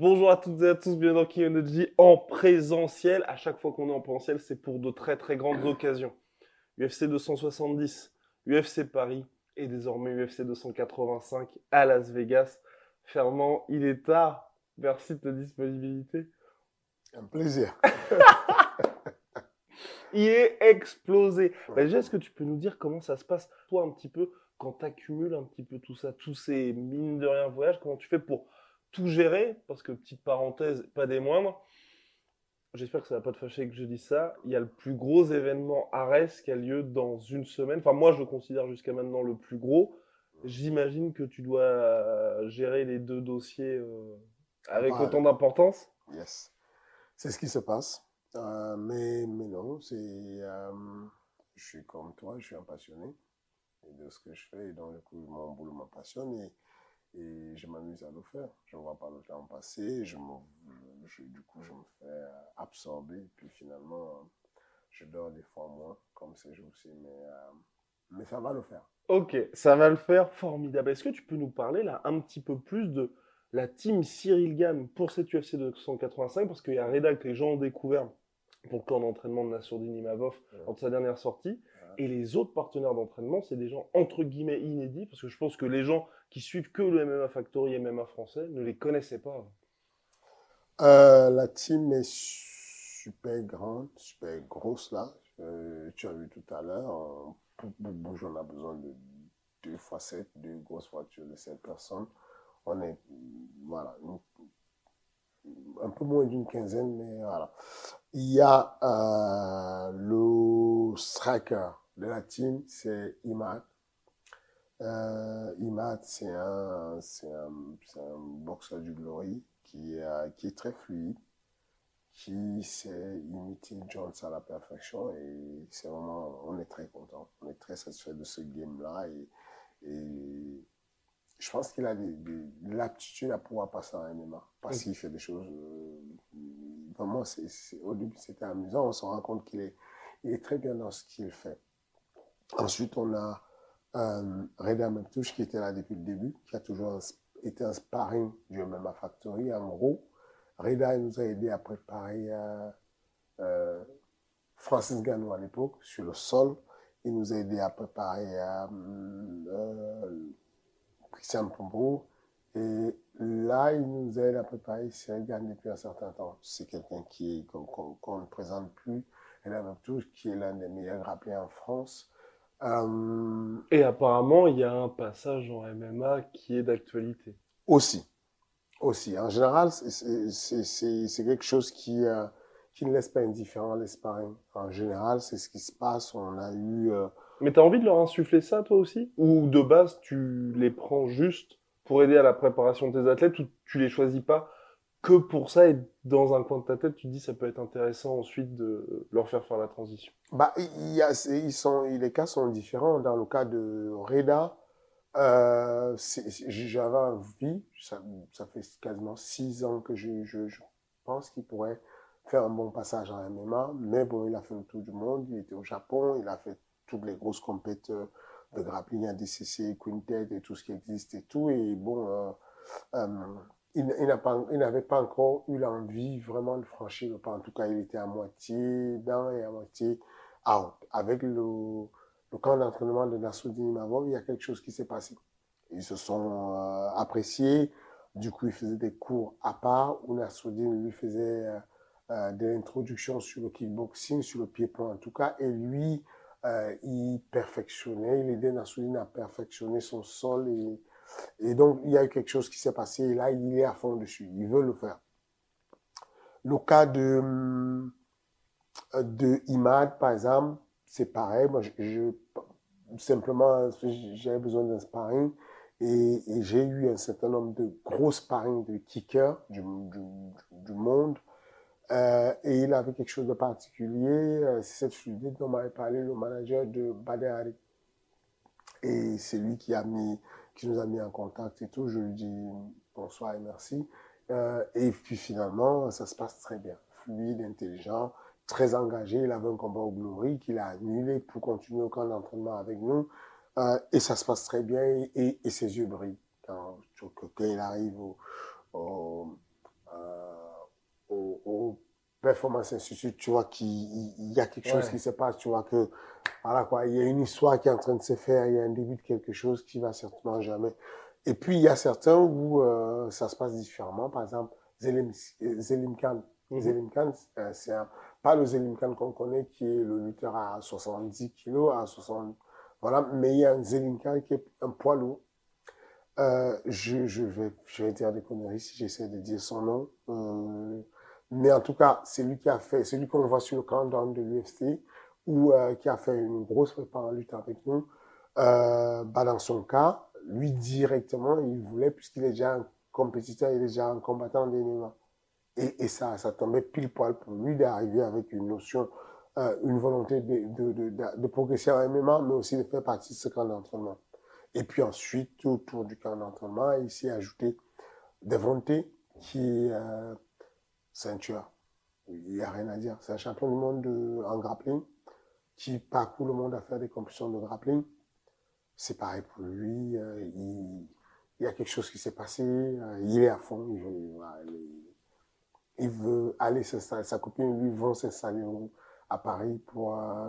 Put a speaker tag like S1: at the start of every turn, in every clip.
S1: Bonjour à toutes et à tous, bienvenue dans Kimonoji en présentiel. À chaque fois qu'on est en présentiel, c'est pour de très très grandes occasions. UFC 270, UFC Paris et désormais UFC 285 à Las Vegas. Fernand, il est tard. Merci de ta disponibilité.
S2: Un plaisir.
S1: Il est explosé. Bah, déjà, est-ce que tu peux nous dire comment ça se passe, toi, un petit peu, quand tu accumules un petit peu tout ça, tous ces mines de rien voyages, comment tu fais pour tout gérer Parce que, petite parenthèse, pas des moindres, j'espère que ça va pas te fâcher que je dise ça, il y a le plus gros événement Ares qui a lieu dans une semaine. Enfin, moi, je le considère jusqu'à maintenant le plus gros. J'imagine que tu dois euh, gérer les deux dossiers euh, avec autant d'importance.
S2: Yes. C'est ce qui se passe. Euh, mais, mais non, c'est. euh, je suis comme toi, je suis un passionné de ce que je fais. Et donc, du coup, mon boulot me passionne et, et je m'amuse à le faire. Je ne vois pas le temps passer. Je me, je- du coup, je me fais absorber. Puis finalement, je dors des fois moins, comme ces jours-ci. Mais, euh, mais ça va le faire.
S1: Ok, ça va le faire, formidable. Est-ce que tu peux nous parler là un petit peu plus de la team Cyril Gann pour cette UFC 285 Parce qu'il y a Reda que les gens ont découvert pour le camp d'entraînement de Nassourdine Imavov lors de sa dernière sortie. Et les autres partenaires d'entraînement, c'est des gens entre guillemets inédits, parce que je pense que les gens qui suivent que le MMA Factory et MMA français ne les connaissaient pas.
S2: Euh, la team est super grande, super grosse là. Euh, tu as vu tout à l'heure, en- pour, bouger, on a besoin de deux sept, deux grosses voitures de sept personnes. On est, voilà, un peu moins d'une quinzaine, mais voilà. Il y a euh, le striker de la team, c'est Imad. Euh, Imad, c'est un, c'est un, boxeur du Glory qui, qui est très fluide, qui sait imiter Jones à la perfection et c'est vraiment, on est très content, on est très satisfait de ce game-là et, et je pense qu'il a des- des- l'aptitude à pouvoir passer en MMA parce qu'il fait des choses, euh, vraiment, c'est- au début c'était amusant, on se rend compte qu'il est, il est très bien dans ce qu'il fait. Ensuite, on a euh, Reda Meptouche qui était là depuis le début, qui a toujours été un sparring du MMA Factory. En gros, Reda nous a aidé à préparer euh, euh, Francis Gano à l'époque sur le sol. Il nous a aidé à préparer Christian Pombo. Et là, il nous aide à préparer Cyril Gann depuis un certain temps. C'est quelqu'un qu'on ne présente plus. Reda Meptouche, qui est l'un des meilleurs grappiers en France. Euh,
S1: Et apparemment, il y a un passage en MMA qui est d'actualité.
S2: Aussi. Aussi. En général, c'est- quelque chose qui, euh, qui ne laisse pas indifférent les sparring. En général, c'est ce qui se passe. On a eu... euh,
S1: Mais t'as envie de leur insuffler ça, toi aussi? Ou de base, tu les prends juste pour aider à la préparation de tes athlètes, ou tu les choisis pas que pour ça, et dans un coin de ta tête, tu dis ça peut être intéressant ensuite de leur faire faire la transition.
S2: bah, il y a, ils sont, les cas sont différents. Dans le cas de Reda, euh, j'avais envie, ça, ça fait quasiment six ans que je, je, je pense qu'il pourrait faire un bon passage en MMA, mais bon, il a fait le tour du monde, il était au Japon, il a fait toutes les grosses compétitions de grappling à DCC, Quintet et tout ce qui existe et tout, et bon, euh, euh, il, n'avait pas encore eu l'envie vraiment de franchir le pas. En tout cas, il était à moitié dans et à moitié out. Avec le, le camp d'entraînement de Nassoudine Imavov, il y a quelque chose qui s'est passé. Ils se sont euh, appréciés. Du coup, il faisait des cours à part où Nassoudine lui faisait euh, euh, des introductions sur le kickboxing, sur le pied-point en tout cas. Et lui il perfectionnait, il aidait Nassoudine à perfectionner son sol. Et, et donc, il y a eu quelque chose qui s'est passé. Et là, il est à fond dessus. Il veut le faire. Le cas de, de Imad, par exemple, c'est pareil. Moi, je, simplement, j'avais besoin d'un sparring. Et, j'ai eu un certain nombre de gros sparring de kickers du, du, monde. Euh, et il avait quelque chose de particulier. Euh, c'est cette fluidité dont m'avait parlé le manager de Badehari. Et c'est lui qui, a mis, qui nous a mis en contact et tout. Je lui dis bonsoir et merci. Euh, et puis finalement, ça se passe très bien. Fluide, intelligent, très engagé. Il avait un combat au Glory qu'il a annulé pour continuer au camp d'entraînement avec nous. Euh, et ça se passe très bien et, ses yeux brillent quand, quand il arrive au, au, euh, au, au Performance Institute, tu vois qu'il y a quelque chose
S1: Ouais.
S2: qui se passe, tu vois que voilà quoi, il y a une histoire qui est en train de se faire, il y a un début de quelque chose qui va certainement jamais. Et puis il y a certains où euh, ça se passe différemment, par exemple Zelim, Zelim Khan.
S1: Mhm.
S2: Zelim Khan, euh, c'est pas le Zelim Khan qu'on connaît qui est le lutteur à 70 kilos, à 60, voilà, mais il y a un Zelim Khan qui est un poids lourd. Euh, je, je, vais, je vais dire des conneries si j'essaie de dire son nom. Mais en tout cas, c'est lui qui a fait, c'est qu'on voit sur le countdown de l'UFC, ou euh, qui a fait une grosse prépa en lutte avec nous. Euh, bah dans son cas, lui directement, il voulait, puisqu'il est déjà un compétiteur, il est déjà un combattant d'MMA. Et, et ça, ça tombait pile poil pour lui d'arriver avec une notion, euh, une volonté de, de, de, de, progresser en MMA, mais aussi de faire partie de ce camp d'entraînement. Et puis ensuite, autour du camp d'entraînement, il s'est ajouté Devonte, qui est euh, ceinture. Il n'y a rien à dire. C'est un champion du monde de, en grappling qui parcourt le monde à faire des compétitions de grappling. C'est pareil pour lui. euh, il, il y a quelque chose qui s'est passé. euh, il est à fond. Il veut, il- aller s'installer. Sa copine lui vont s'installer à Paris pour, euh,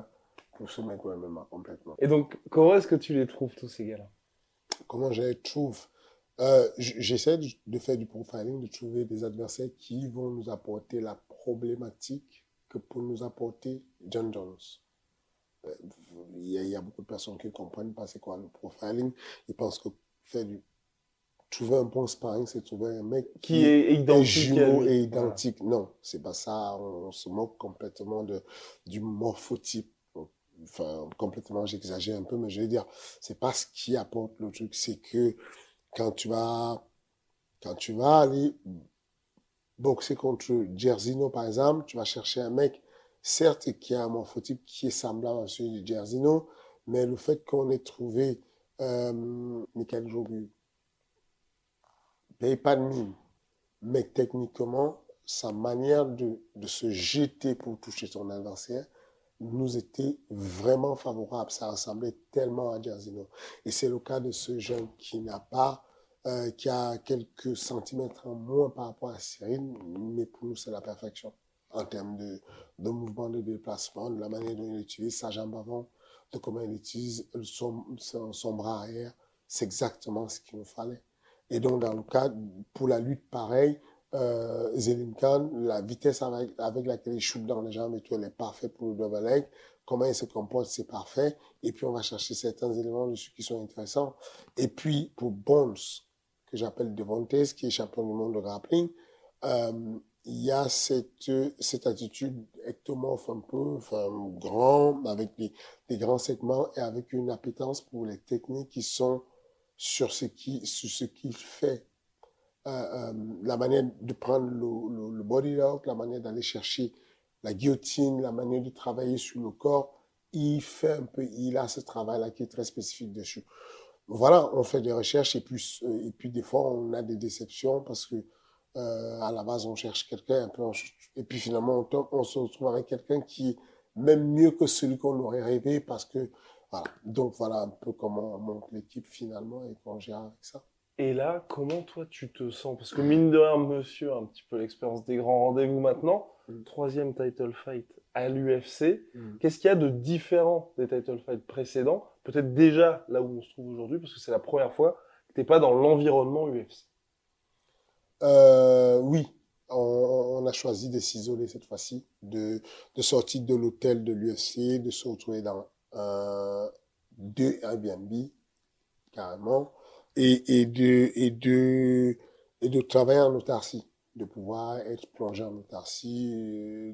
S2: pour se mettre au MMA complètement.
S1: Et donc, comment est-ce que tu les trouves, tous ces gars-là?
S2: Comment je les trouve? Euh, J'essaie de, faire du profiling, de trouver des adversaires qui vont nous apporter la problématique que pour nous apporter John Jones. Euh, Il y, a, il y a beaucoup de personnes qui ne comprennent pas c'est quoi le profiling. Ils pensent que faire du trouver un bon sparring, c'est trouver un mec
S1: Qui est
S2: est
S1: identique à
S2: jumeau et identique. Non, c'est pas ça. On, on se moque complètement de, du morphotype. Enfin, complètement, j'exagère un peu, mais je veux dire, c'est pas ce qui apporte le truc. C'est que quand tu vas, quand tu vas aller boxer contre Jerzino, par exemple, tu vas chercher un mec, certes, qui a un morphotype qui est semblable à celui de Jerzino, mais le fait qu'on ait trouvé euh, Michael Jogu, paye pas de mine, mais techniquement, sa manière de, de se jeter pour toucher son adversaire nous était vraiment favorable. Ça ressemblait tellement à Jerzino. Et c'est le cas de ce jeune qui n'a pas, euh, qui a quelques centimètres en moins par rapport à Cyril, mais pour nous, c'est la perfection en termes de, de mouvement de déplacement, de la manière dont il utilise sa jambe avant, de comment il utilise son, son, son bras arrière. C'est exactement ce qu'il nous fallait. Et donc, dans le cas, pour la lutte, pareil, euh, Zelim Khan, la vitesse avec, laquelle il shoot dans les jambes et tout, elle est parfaite pour le double leg. Comment il se comporte, c'est parfait. Et puis, on va chercher certains éléments dessus qui sont intéressants. Et puis, pour Bones, que j'appelle Devontae, qui est champion du monde de grappling, euh, il y a cette, cette attitude ectomorphe un peu, enfin, grand, avec des, grands segments et avec une appétence pour les techniques qui sont sur ce qu'il fait. Euh, euh, la manière de prendre le, body lock, la manière d'aller chercher la guillotine, la manière de travailler sur le corps, il fait un peu, il a ce travail-là qui est très spécifique dessus. Voilà, on fait des recherches et puis, euh, et puis des fois on a des déceptions parce que à la base on cherche quelqu'un et puis finalement on, se retrouve avec quelqu'un qui est même mieux que celui qu'on aurait rêvé parce que. Donc voilà un peu comment on monte l'équipe finalement et qu'on gère avec ça.
S1: Et là, comment toi tu te sens? Parce que mine de rien, monsieur, a un petit peu l'expérience des grands rendez-vous maintenant.
S2: Mm.
S1: Troisième title fight à l'UFC.
S2: Mm.
S1: Qu'est-ce qu'il y a de différent des title fights précédents Peut-être déjà là où on se trouve aujourd'hui, parce que c'est la première fois que t'es pas dans l'environnement UFC.
S2: Euh, oui, on, on a choisi de s'isoler cette fois-ci, de, de sortir de l'hôtel de l'UFC, de se retrouver dans euh, de Airbnb, carrément, et, de, et, de, et de travailler en autarcie, de pouvoir être plongé en autarcie.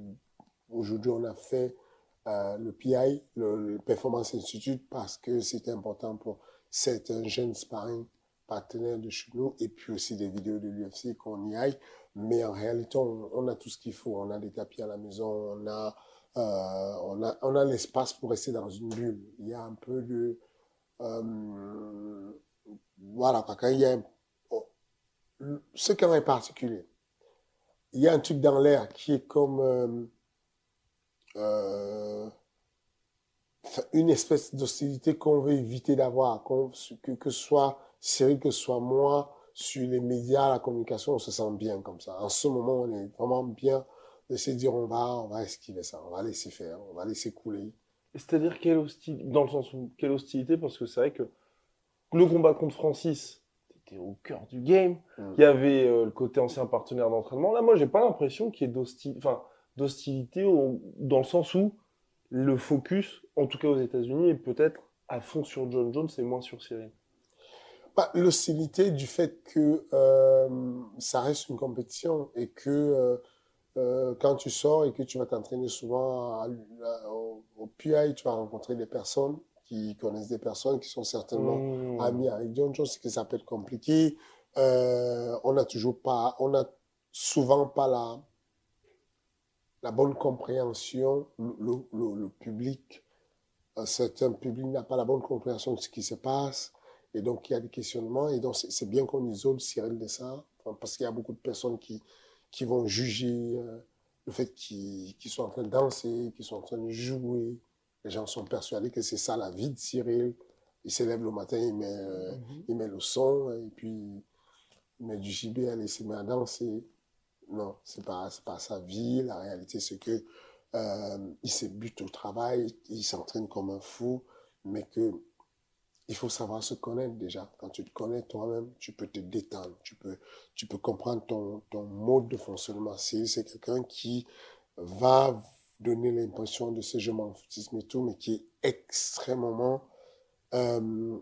S2: Aujourd'hui, on a fait euh, le PI, le, Performance Institute, parce que c'était important pour certains jeunes sparring partenaires de chez nous, et puis aussi des vidéos de l'UFC qu'on y aille. Mais en réalité, on, a tout ce qu'il faut. On a des tapis à la maison, on a euh, on a, on a l'espace pour rester dans une bulle. Il y a un peu de... Euh, voilà, quand il y a... Oh, ce qui est particulier, il y a un truc dans l'air qui est comme euh, euh une espèce d'hostilité qu'on veut éviter d'avoir, que, que ce soit Cyril, que ce soit moi, sur les médias, la communication, on se sent bien comme ça. En ce moment, on est vraiment bien de se dire on va, on va esquiver ça, on va laisser faire, on va laisser couler.
S1: C'est-à-dire quelle hostilité, dans le sens où quelle hostilité, parce que c'est vrai que le combat contre Francis, était au cœur du game. Mm. Il y avait euh, le côté ancien partenaire d'entraînement. Là, moi, j'ai pas l'impression qu'il y ait d'hostilité, enfin, d'hostilité dans le sens où le focus, en tout cas aux États-Unis, est peut-être à fond sur John Jones et moins sur Cyril.
S2: Bah, l'hostilité du fait que euh, ça reste une compétition et que euh, euh, quand tu sors et que tu vas t'entraîner souvent au, au PI, tu vas rencontrer des personnes qui connaissent des personnes qui sont certainement mmh. amis avec John Jones, ce qui s'appelle compliqué. Euh, on n'a toujours pas, on a souvent pas la, la bonne compréhension, le, le, le public, un certain public n'a pas la bonne compréhension de ce qui se passe. Et donc, il y a des questionnements. Et donc, c'est bien qu'on isole Cyril de ça, parce qu'il y a beaucoup de personnes qui, qui vont juger euh, le fait qu'ils soient en train de danser, qu'ils sont en train de jouer. Les gens sont persuadés que c'est ça la vie de Cyril. Il s'élève le matin, il met, euh, mhm. il met le son, et puis il met du gibier, il se met à danser. Non, c'est pas, pas sa vie. La réalité, c'est que euh, il se bute au travail, il s'entraîne comme un fou, mais que il faut savoir se connaître déjà. Quand tu te connais toi-même, tu peux te détendre, tu peux, tu peux comprendre ton, ton mode de fonctionnement. C'est quelqu'un qui va donner l'impression de ce je m'en foutisme et tout, mais qui est extrêmement euh,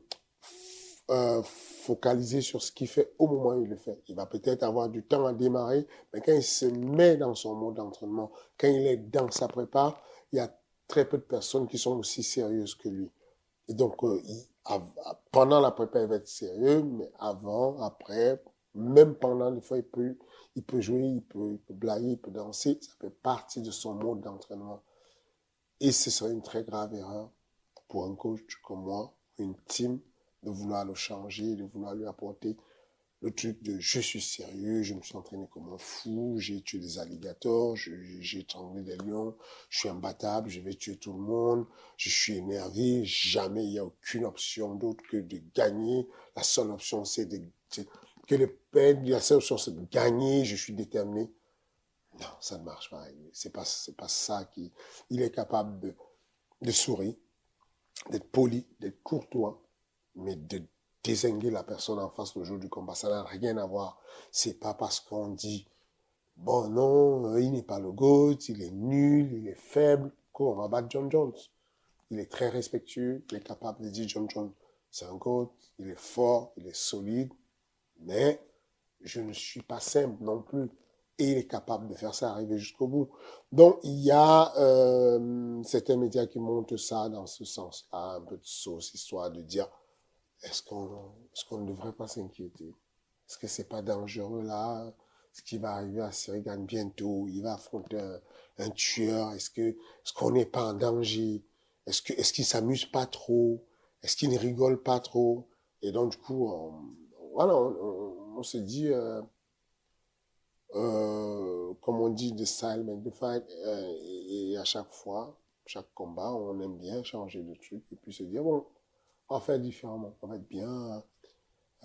S2: euh, focalisé sur ce qu'il fait au moment où il le fait. Il va peut-être avoir du temps à démarrer, mais quand il se met dans son mode d'entraînement, quand il est dans sa prépa, il y a très peu de personnes qui sont aussi sérieuses que lui. Et donc, euh, pendant la prépa, il va être sérieux, mais avant, après, même pendant, des fois, il peut, il peut jouer, il peut, il il peut danser. Ça fait partie de son mode d'entraînement. Et ce serait une très grave erreur pour un coach comme moi, une team, de vouloir le changer, de vouloir lui apporter le truc de je suis sérieux, je me suis entraîné comme un fou, j'ai tué des alligators, j'ai étranglé des lions, je suis imbattable, je vais tuer tout le monde, je suis énervé, jamais il n'y a aucune option d'autre que de gagner. La seule option c'est de, que le perdre, la seule option c'est de gagner, je suis déterminé. Non, ça ne marche pas. C'est pas, pas ça qui, il est capable de, de sourire, d'être poli, d'être courtois, mais de désinguer la personne en face le jour du combat. Ça n'a rien à voir. C'est pas parce qu'on dit, bon, non, euh, il n'est pas le GOAT, il est nul, il est faible, qu'on va battre John Jones. Il est très respectueux, il est capable de dire John Jones, c'est un GOAT, il est fort, il est solide, mais je ne suis pas simple non plus. Et il est capable de faire ça, arriver jusqu'au bout. Donc, il y a euh, certains médias qui montrent ça dans ce sens-là, un peu de sauce, histoire de dire, est-ce qu'on ne devrait pas s'inquiéter? Est-ce que c'est pas dangereux là? Ce qui va arriver à Sirigan bientôt, il va affronter un, tueur. Est-ce est-ce qu'on n'est pas en danger? Est-ce qu'il s'amuse pas trop? Est-ce qu'il ne rigole pas trop? Et donc du coup, on, voilà, on, se dit, euh, euh, comme on dit, de style the fight. Et, à chaque fois, chaque combat, on aime bien changer de truc et puis se dire bon on va faire différemment. On va être bien,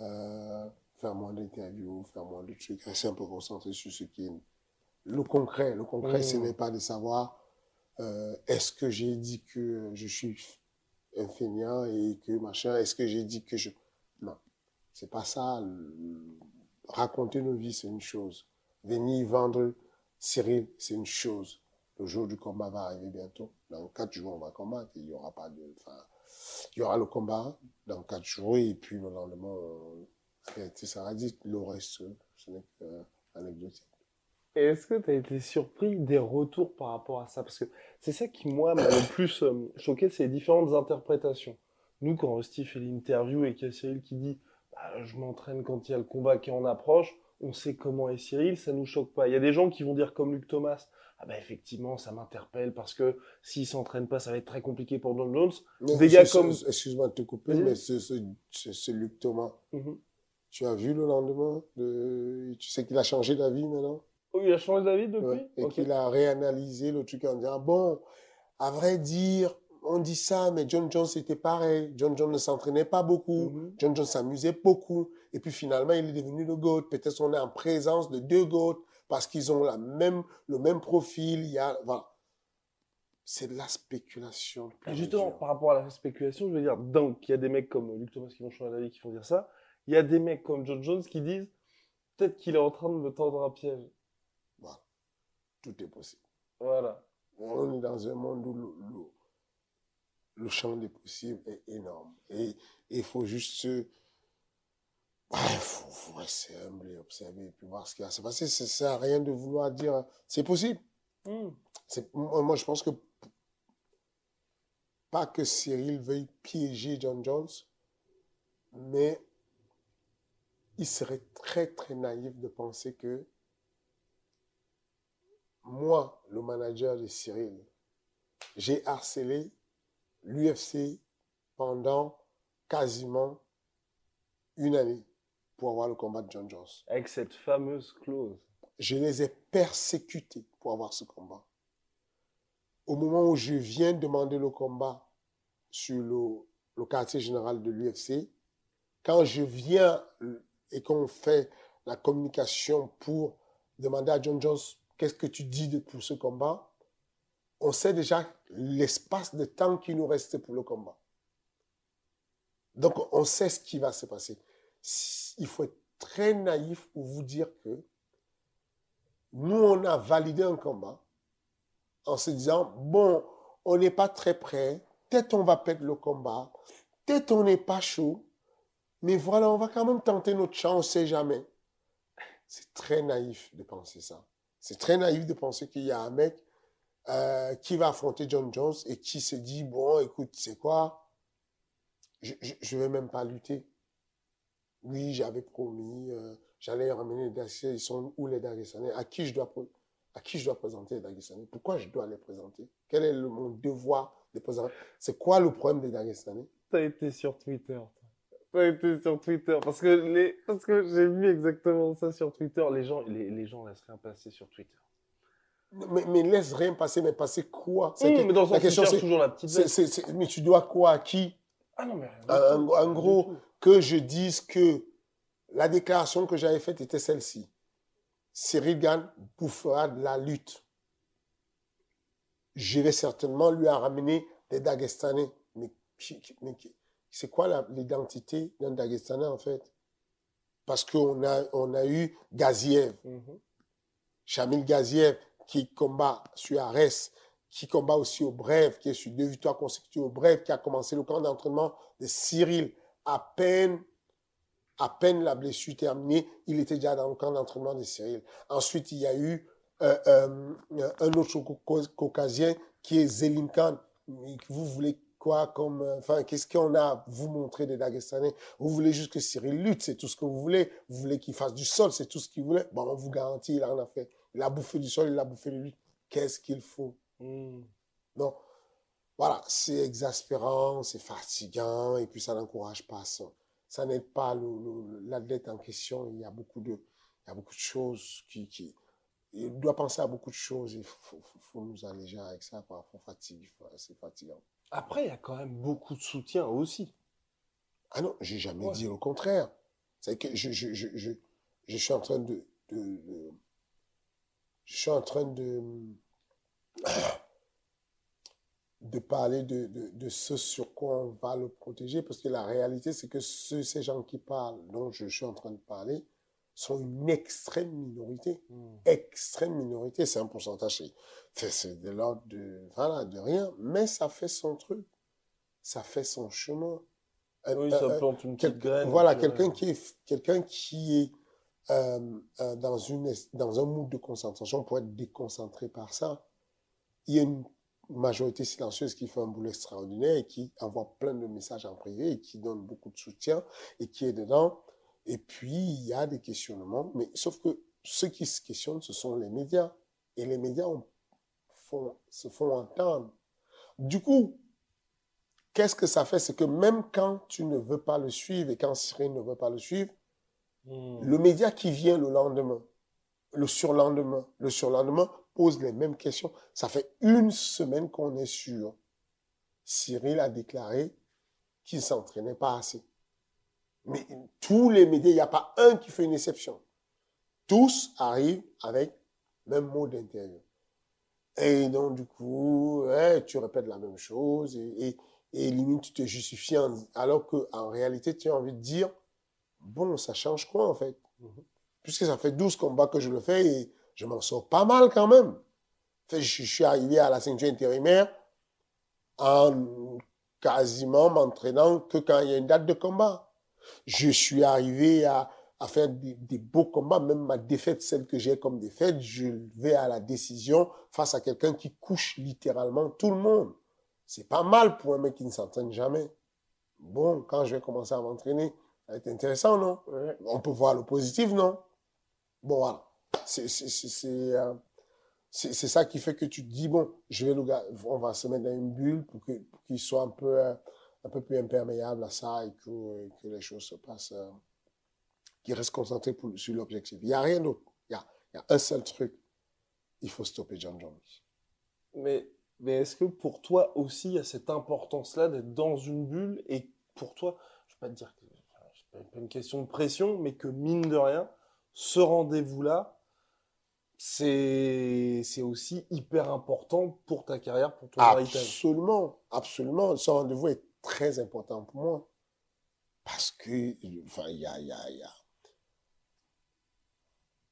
S2: euh, faire moins d'interviews, faire moins de trucs, rester un peu concentré sur ce qui est le concret. Le concret, ce mmh. n'est pas de savoir est-ce que j'ai dit que je suis un feignant et que machin, est-ce que j'ai dit que je... C'est pas ça. Raconter nos vies, c'est une chose. Venir vendre Cyril, c'est une chose. Le jour du combat va arriver bientôt. Dans quatre jours, on va combattre. Il y aura pas de, enfin, il y aura le combat dans quatre jours et puis le lendemain, ça sera dit. Le reste, ce n'est qu'anecdotique.
S1: Est-ce que tu as été surpris des retours par rapport à ça? Parce que c'est ça qui, moi, m'a le plus euh, choqué, c'est les différentes interprétations. Nous, quand Rusty fait l'interview et qu'il y a Cyril qui dit Je m'entraîne quand il y a le combat qui en approche », on sait comment est Cyril, ça nous choque pas. Il y a des gens qui vont dire comme Luc Thomas ah bah effectivement, ça m'interpelle parce que s'il s'entraîne pas, ça va être très compliqué pour John Jones.
S2: des gars comme... Excuse-moi de te couper, mais c'est Luc Thomas. Mhm. Tu as vu le lendemain de... Tu sais qu'il a changé d'avis maintenant?
S1: Oh, il a changé d'avis depuis?
S2: Et qu'il a réanalysé le truc en disant, bon, à vrai dire, on dit ça, mais John Jones était pareil. John Jones ne s'entraînait pas beaucoup. Mhm. John Jones s'amusait beaucoup. Et puis finalement, il est devenu le GOAT. Peut-être qu'on est en présence de deux GOAT parce qu'ils ont la même, le même profil. Il y a, voilà. C'est de la spéculation.
S1: Justement, par rapport à la spéculation, je veux dire, donc, il y a des mecs comme Luc Thomas qui vont changer d'avis, qui vont dire ça. Il y a des mecs comme John Jones qui disent peut-être qu'il est en train de me tendre un piège
S2: tout est possible.
S1: Voilà.
S2: On est dans un monde où le, champ des possibles est énorme. Et il faut juste se. il faut, rester humble et observer et puis voir ce qui va se passer. Ça sert à rien de vouloir dire c'est possible. Hmm. Moi, je pense que pas que Cyril veuille piéger John Jones, mais il serait très très naïf de penser que moi, le manager de Cyril, j'ai harcelé l'UFC pendant quasiment une année pour avoir le combat de John Jones.
S1: Avec cette fameuse clause.
S2: Je les ai persécutés pour avoir ce combat. Au moment où je viens demander le combat sur le, le quartier général de l'UFC, quand je viens et qu'on fait la communication pour demander à John Jones qu'est-ce que tu dis de, pour ce combat, on sait déjà l'espace de temps qui nous reste pour le combat. Donc, on sait ce qui va se passer. Il faut être très naïf pour vous dire que nous, on a validé un combat en se disant, bon, on n'est pas très prêt, peut-être on va perdre le combat, peut-être on n'est pas chaud, mais voilà, on va quand même tenter notre chance, on ne sait jamais. C'est très naïf de penser ça. C'est très naïf de penser qu'il y a un mec euh, qui va affronter John Jones et qui se dit, bon, écoute, c'est quoi? Je ne vais même pas lutter. Oui, j'avais promis, euh, j'allais ramener les. Ils sont où les Dagestanais À qui je dois à qui je dois présenter les Dagestanais Pourquoi je dois les présenter? Quel est mon devoir de présenter? C'est quoi le problème des Dagestanais
S1: Tu as été sur Twitter. Tu as été sur Twitter. Parce que, parce que j'ai vu exactement ça sur Twitter. Les gens, les, les gens laissent rien passer sur Twitter.
S2: Mais, mais, laisse rien passer, mais passer quoi?
S1: Mmh, mais dans la question, c'est toujours la petite.
S2: mais tu dois quoi à qui?
S1: Ah non, mais.
S2: en, gros, que je dise que la déclaration que j'avais faite était celle-ci. Cyril Gann bouffera de la lutte. Je vais certainement lui ramener des Dagestanais. Mais, mais c'est quoi l'identité d'un Dagestanais en fait? Parce qu'on a, on a eu Gaziev, mm Chamil Gaziev, qui combat sur Arès, qui combat aussi au Brève, qui est sur deux victoires consécutives au Brève, qui a commencé le camp d'entraînement de Cyril à peine, à peine la blessure terminée, il était déjà dans le camp d'entraînement de Cyril. Ensuite, il y a eu euh, euh, un autre caucasien qui est Zelim Khan. Vous voulez quoi comme, euh, enfin, qu'est-ce qu'on a à vous montrer des Dagestanais? Vous voulez juste que Cyril lutte, c'est tout ce que vous voulez. Vous voulez qu'il fasse du sol, c'est tout ce qu'il voulait. Bon, on vous garantit, il en a fait. Il a bouffé du sol, il a bouffé de lui. Qu'est-ce qu'il faut? Hmm. Non. Voilà, c'est exaspérant, c'est fatigant, et puis ça n'encourage pas ça. Ça n'aide pas l'athlète en question. Il y a beaucoup de, il y a beaucoup de choses qui, qui, il doit penser à beaucoup de choses. Il faut, faut, nous alléger avec ça. Parfois, c'est fatigant.
S1: Après, il y a quand même beaucoup de soutien aussi.
S2: Ah non, j'ai jamais dit le contraire. C'est que je, je, je, je, je suis en train de, de, je suis en train de, de parler de, de, de, ce sur quoi on va le protéger, parce que la réalité, c'est que ces gens qui parlent, dont je suis en train de parler, sont une extrême minorité.
S1: Hmm.
S2: Extrême minorité, c'est un pourcentage, c'est- de l'ordre de, voilà, de rien, mais ça fait son truc. Ça fait son chemin. Un-
S1: Oui,
S2: un-
S1: ça
S2: un-
S1: plante une petite graine.
S2: voilà, quelqu'un qui est, quelqu'un qui est euh, euh, dans, une, dans un mood de concentration pour être déconcentré par ça. Il y a une majorité silencieuse qui fait un boulot extraordinaire et qui envoie plein de messages en privé et qui donne beaucoup de soutien et qui est dedans. Et puis, il y a des questionnements, mais sauf que ceux qui se questionnent, ce sont les médias. Et les médias se font entendre. Du coup, qu'est-ce que ça fait? C'est que même quand tu ne veux pas le suivre et quand Cyril ne veut pas le suivre,
S1: Hmm.
S2: le média qui vient le lendemain, le surlendemain, le surlendemain pose les mêmes questions. Ça fait une semaine qu'on est sûr. Cyril a déclaré qu'il s'entraînait pas assez. Mais tous les médias, il n'y a pas un qui fait une exception. Tous arrivent avec même mot d'interview. Et donc, du coup, tu répètes la même chose et limite, tu te justifies en- alors qu'en réalité, tu as envie de dire, bon, ça change quoi en fait?
S1: Mhm.
S2: Puisque ça fait 12 combats que je le fais et je m'en sors pas mal quand même. Fait, je, je suis arrivé à la ceinture intérimaire en quasiment m'entraînant que quand il y a une date de combat. Je suis arrivé à, à faire des, des beaux combats, même ma défaite, celle que j'ai comme défaite, je vais à la décision face à quelqu'un qui couche littéralement tout le monde. C'est pas mal pour un mec qui ne s'entraîne jamais. Bon, quand je vais commencer à m'entraîner, ça va être intéressant, non?
S1: Ouais.
S2: On peut voir le positif, non? Bon, voilà. C'est c'est- euh, c'est- ça qui fait que tu te dis, bon, je vais on va se mettre dans une bulle pour qu'il soit un peu, euh, un peu plus imperméable à ça et que, et que les choses se passent, euh, qu'il reste concentré pour- sur l'objectif. Il n'y a rien d'autre. Il y a, il y a un seul truc. Il faut stopper John Jones.
S1: Mais, mais est-ce que pour toi aussi, il y a cette importance-là d'être dans une bulle et pour toi, je ne vais pas te dire que pas une question de pression, mais que mine de rien, ce rendez-vous-là, c'est aussi hyper important pour ta carrière, pour ton héritage.
S2: Absolument, absolument. Ce rendez-vous est très important pour moi. Parce que, enfin, y a, y y a-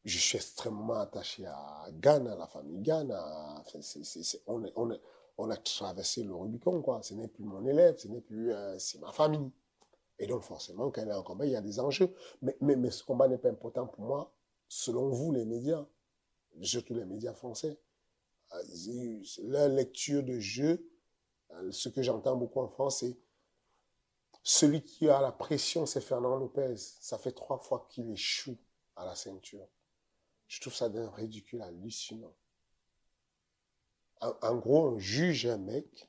S2: Je suis extrêmement attaché à Ghana, à la famille Ghana. Enfin, est- est- on a traversé le Rubicon, quoi. Ce n'est plus mon élève, ce n'est plus. euh, c'est ma famille. Et donc, forcément, quand il y a un combat, il y a des enjeux. Mais, mais, ce combat n'est pas important pour moi, selon vous, les médias, surtout les médias français. Leur lecture de jeu, euh, ce que j'entends beaucoup en France, c'est celui qui a la pression, c'est Fernand Lopez. Ça fait trois fois qu'il échoue à la ceinture. Je trouve ça d'un ridicule hallucinant. En, en gros, on juge un mec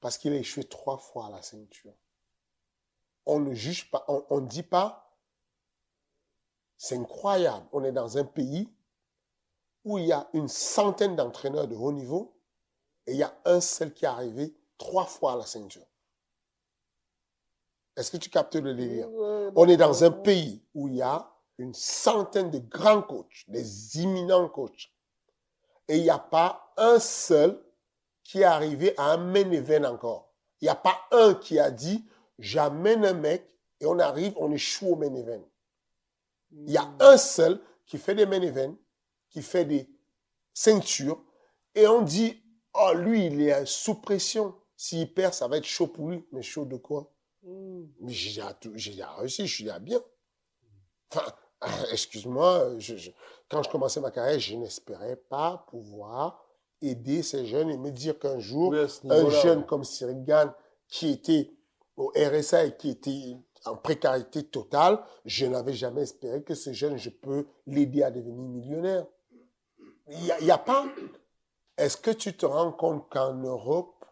S2: parce qu'il a échoué trois fois à la ceinture. On ne juge pas, on ne dit pas, c'est incroyable. On est dans un pays où il y a une centaine d'entraîneurs de haut niveau et il y a un seul qui est arrivé trois fois à la ceinture. Est-ce que tu captes le délire? On est dans un pays où il y a une centaine de grands coachs, des imminents coachs, et il n'y a pas un seul qui est arrivé à un main event encore. Il n'y a pas un qui a dit, j'amène un mec et on arrive, on échoue au main event. Il y a un seul qui fait des main events, qui fait des ceintures, et on dit, oh, lui, il est sous pression. S'il perd, ça va être chaud pour lui. Mais chaud de quoi?
S1: Mm.
S2: Mais j'ai déjà, déjà réussi, je suis déjà bien. Enfin, excuse-moi, je- je- quand je commençais ma carrière, je n'espérais pas pouvoir aider ces jeunes et me dire qu'un jour,
S1: Oui,
S2: un jeune comme Cyril Gann, qui était au RSA et qui était en précarité totale, je n'avais jamais espéré que ce jeune, je peux l'aider à devenir millionnaire. Il n'y a, pas. Est-ce que tu te rends compte qu'en Europe,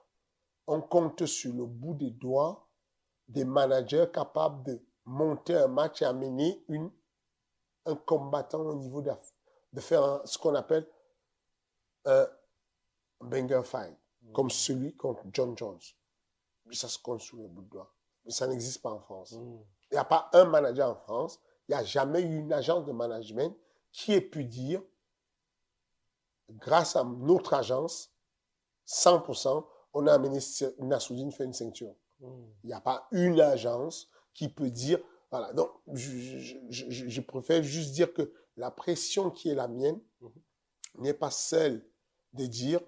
S2: on compte sur le bout des doigts des managers capables de monter un match et amener un combattant au niveau de, de faire ce qu'on appelle un banger fight, comme celui contre John Jones. Ça se compte sur le bout de doigt. Mais ça n'existe pas en France.
S1: Mm.
S2: Il n'y a pas un manager en France, il n'y a jamais eu une agence de management qui ait pu dire, grâce à notre agence, 100%, on a amené Nassoudine faire une ceinture.
S1: Mm.
S2: Il n'y a pas une agence qui peut dire, Voilà, donc je, je, je, je préfère juste dire que la pression qui est la mienne
S1: Mhm.
S2: n'est pas celle de dire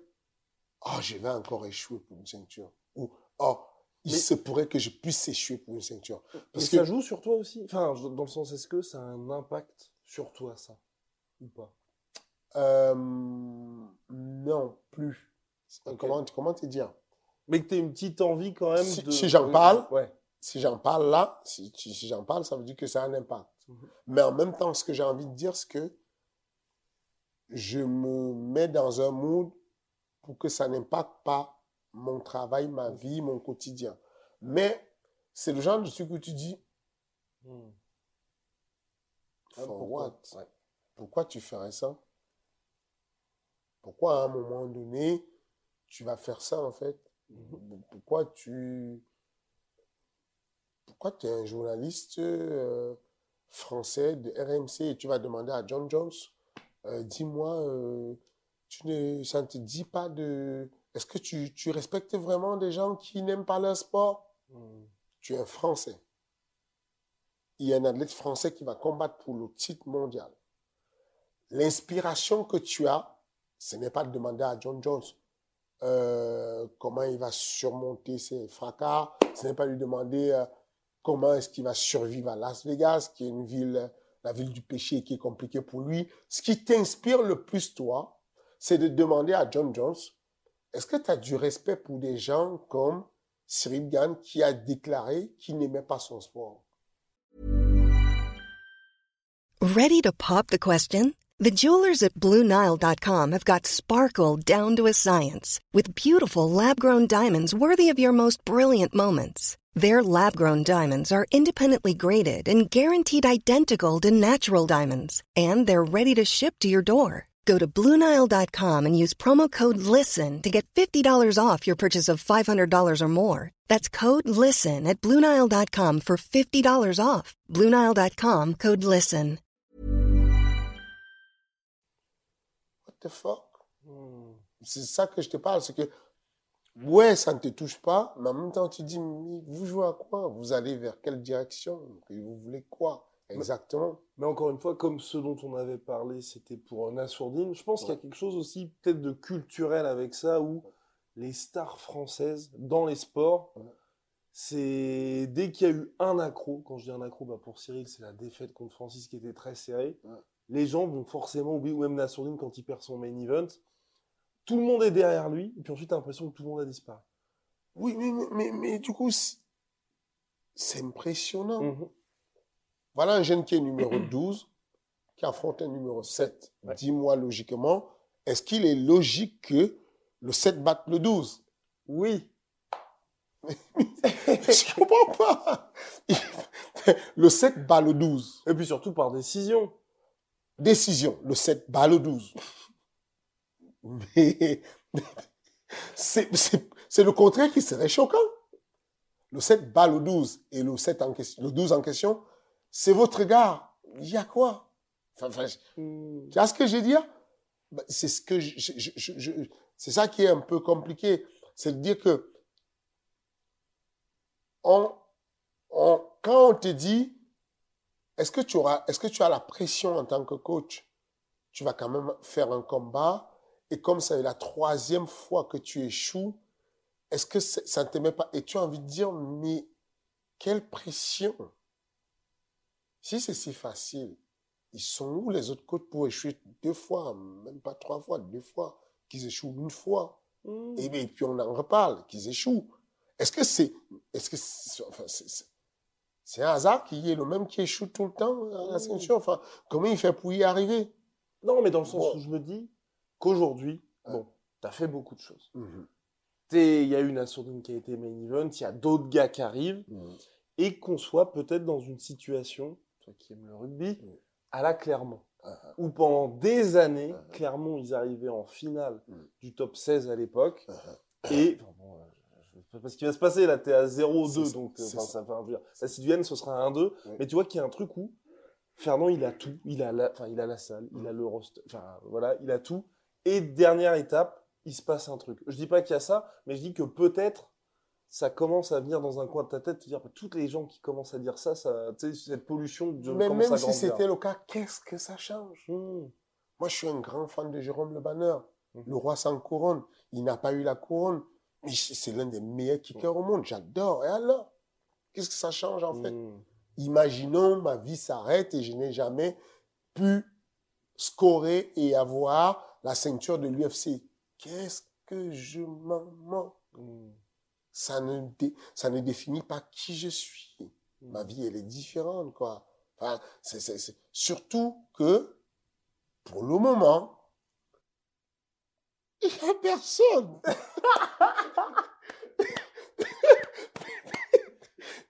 S2: Oh, je vais encore échouer pour une ceinture. Ou Oh, il
S1: Mais-
S2: se pourrait que je puisse échouer pour une ceinture.
S1: Mais
S2: Parce
S1: ça
S2: que
S1: joue sur toi aussi? Enfin, dans le sens, est-ce que ça a un impact sur toi, ça? Ou pas?
S2: Euh, non, plus. Comment, comment te dire?
S1: Mais que tu une petite envie quand même
S2: Si-
S1: de.
S2: si j'en parle,
S1: Ouais.
S2: si j'en parle là, si, si, si j'en parle, ça veut dire que ça a un impact.
S1: Mhm.
S2: Mais en même temps, ce que j'ai envie de dire, c'est que je me mets dans un mood pour que ça n'impacte pas mon travail, ma vie, mon quotidien. Mais c'est le genre de truc où tu dis,
S1: Hmm. Ah,
S2: for
S1: pourquoi?
S2: what?
S1: Ouais.
S2: Pourquoi tu ferais ça? Pourquoi à un moment donné, tu vas faire ça en fait?
S1: Mhm.
S2: Pourquoi tu... Pourquoi tu es un journaliste euh, français de RMC et tu vas demander à John Jones, euh, dis-moi, euh, tu ne, ça ne te dit pas de... Est-ce que tu, tu respectes vraiment des gens qui n'aiment pas leur sport?
S1: Hmm.
S2: Tu es un Français. Il y a un athlète français qui va combattre pour le titre mondial. L'inspiration que tu as, ce n'est pas de demander à John Jones euh, comment il va surmonter ses fracas, ce n'est pas lui demander euh, comment est-ce qu'il va survivre à Las Vegas, qui est une ville, la ville du péché qui est compliquée pour lui. Ce qui t'inspire le plus, toi, c'est de demander à John Jones, est-ce que tu as du respect pour des gens comme Cyril Gann qui a déclaré qu'il n'aimait pas son sport?
S3: Ready to pop the question? The jewelers at BlueNile.com have got sparkle down to a science with beautiful lab grown diamonds worthy of your most brilliant moments. Their lab grown diamonds are independently graded and guaranteed identical to natural diamonds, and they're ready to ship to your door. Go to BlueNile.com and use promo code LISTEN to get $50 off your purchase of $500 or more. That's code LISTEN at BlueNile.com for $50 off. BlueNile.com code LISTEN.
S2: What the fuck?
S1: Hmm.
S2: C'est ça que je te parle, c'est que, ouais, ça ne te touche pas, mais en même temps, tu dis, mais vous jouez à quoi? Vous allez vers quelle direction? Et vous voulez quoi? Exactement.
S1: Mais encore une fois, comme ce dont on avait parlé, c'était pour Nassourdine, je pense qu'il y a quelque chose aussi peut-être de culturel avec ça, où les stars françaises dans les sports,
S2: Ouais.
S1: c'est dès qu'il y a eu un accro, quand je dis un accro, bah pour Cyril, c'est la défaite contre Francis qui était très serrée,
S2: Ouais.
S1: les gens vont forcément oublier, ou même Nassourdine quand il perd son main event, tout le monde est derrière lui, et puis ensuite t'as l'impression que tout le monde a disparu.
S2: Oui, mais, mais, mais, mais du coup, c'est- impressionnant.
S1: Mhm.
S2: Voilà un jeune qui est numéro 12, qui affronte un numéro 7.
S1: Ouais.
S2: Dis-moi logiquement, est-ce qu'il est logique que le 7 batte le 12?
S1: Oui,
S2: Je comprends pas. Le 7 bat le 12.
S1: et puis surtout par décision.
S2: Décision, le 7 bat le 12. Mais c'est le contraire qui serait choquant. Le 7 bat le 12 et le, 7 en question, le 12 en question, c'est votre gars. Il y a quoi? Enfin, enfin,
S1: Hmm.
S2: tu vois ce que je veux dire? Ben, C'est ce que je, je- je- c'est ça qui est un peu compliqué. C'est de dire que on, on- quand on te dit est-ce que tu auras, est-ce que tu as la pression en tant que coach? Tu vas quand même faire un combat et comme c'est la troisième fois que tu échoues, est-ce que ça ne te met pas Et tu as envie de dire mais quelle pression? Si c'est si facile, ils sont où les autres coachs pour échouer deux fois, même pas trois fois, deux fois, qu'ils échouent une fois?
S1: Hmm.
S2: et, et puis on en reparle, qu'ils échouent. Est-ce que c'est, est-ce que c'est, enfin, c'est, c'est- c'est un hasard qu'il y ait le même qui échoue tout le temps à la ceinture Enfin, comment il fait pour y arriver?
S1: Non, mais dans le sens
S2: Bon.
S1: où je me dis qu'aujourd'hui, bon, t'as fait beaucoup de choses. T'es- Il y a eu Nassourdine qui a été main event, il y a d'autres gars qui arrivent, et qu'on soit peut-être dans une situation, toi qui aimes le rugby,
S2: Mm.
S1: à la Clermont.
S2: Ah,
S1: Où pendant des années,
S2: Ah.
S1: Clermont, ils arrivaient en finale
S2: Mm.
S1: du top 16 à l'époque,
S2: ah.
S1: et... enfin, bon, euh, je- je sais pas ce qui va se passer, là, t'es à 0-2,
S2: C'est ça,
S1: donc euh,
S2: ça.
S1: ça va dire, la Siduenne, ce sera un 1-2,
S2: Oui.
S1: mais tu vois qu'il y a un truc où Fernand, il a tout. Il a la, enfin, il a la salle, il a le roster, enfin, voilà, il a tout. Et dernière étape, il se passe un truc. Je dis pas qu'il y a ça, mais je dis que peut-être ça commence à venir dans un coin de ta tête, te dire, bah, toutes les gens qui commencent à dire ça, ça cette pollution de
S2: Mais même si c'était le cas, qu'est-ce que ça change?
S1: Hmm.
S2: Moi, je suis un grand fan de Jérôme Le Banner.
S1: Mhm.
S2: Le roi sans couronne. Il n'a pas eu la couronne. Mais c'est l'un des meilleurs kickers au monde. J'adore. Et alors? Qu'est-ce que ça change en fait?
S1: Hmm.
S2: Imaginons, ma vie s'arrête et je n'ai jamais pu scorer et avoir la ceinture de l'UFC. Qu'est-ce que je m'en moque?
S1: Hmm.
S2: Ça ne, dé- ça ne définit pas qui je suis. Ma vie, elle est différente, quoi. Enfin, c'est, c'est- c'est- Surtout que, pour le moment, il n'y a personne.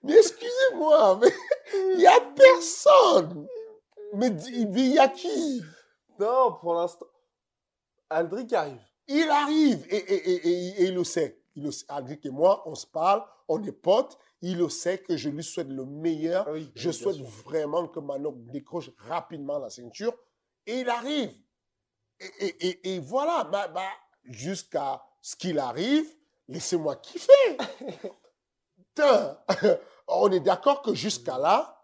S2: mais excusez-moi, mais il n'y a personne. Mais il y a qui?
S1: Non, pour l'instant. Aldric arrive.
S2: Il arrive et, et- et il le sait. Il le sait. Aldric et moi, on se parle, on est potes. Il le sait que je lui souhaite le meilleur.
S1: Oui,
S2: Je souhaite
S1: sûr.
S2: vraiment que Manok décroche rapidement la ceinture. Et il arrive. Et, et, et, et voilà, bah, bah, jusqu'à ce qu'il arrive, laissez-moi kiffer. Putain, on est d'accord que jusqu'à là,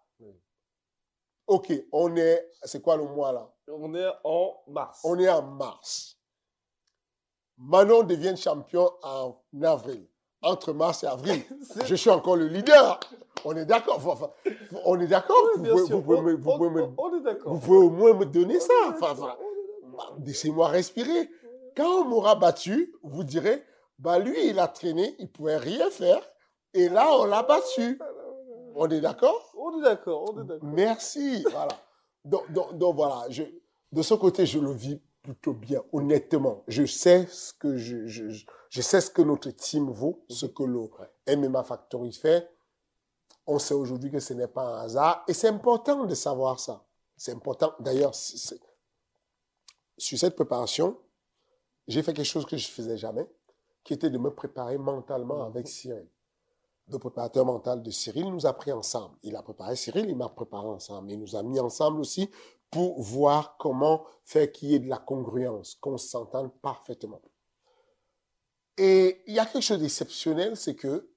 S2: ok, on est, c'est quoi le mois là?
S1: On est en mars.
S2: On est en mars. Manon devient champion en avril. Entre mars et avril, je suis encore le leader. On est d'accord. Enfin, on est d'accord.
S1: Oui,
S2: vous, pouvez-
S1: sûr.
S2: vous pouvez
S1: On-
S2: me- vous
S1: on-
S2: pouvez me-
S1: on- on est d'accord.
S2: vous pouvez au moins me donner
S1: On
S2: ça. Enfin, bah, Laissez-moi respirer. Quand on m'aura battu, vous direz, bah lui, il a traîné, il pouvait rien faire. Et là, on l'a battu. On est d'accord?
S1: On est d'accord, on est d'accord.
S2: Merci. Voilà. Donc, donc- donc voilà, je, de ce côté, je le vis plutôt bien, honnêtement. Je sais ce que je, je, sais ce que notre team vaut, ce que le MMA Factory fait. On sait aujourd'hui que ce n'est pas un hasard et c'est important de savoir ça. C'est important. D'ailleurs, sur cette préparation, j'ai fait quelque chose que je faisais jamais, qui était de me préparer mentalement avec Cyril. Le préparateur mental de Cyril nous a pris ensemble. Il a préparé Cyril, il m'a préparé ensemble. Il nous a mis ensemble aussi pour voir comment faire qu'il y ait de la congruence, qu'on s'entende parfaitement. Et il y a quelque chose d'exceptionnel, c'est que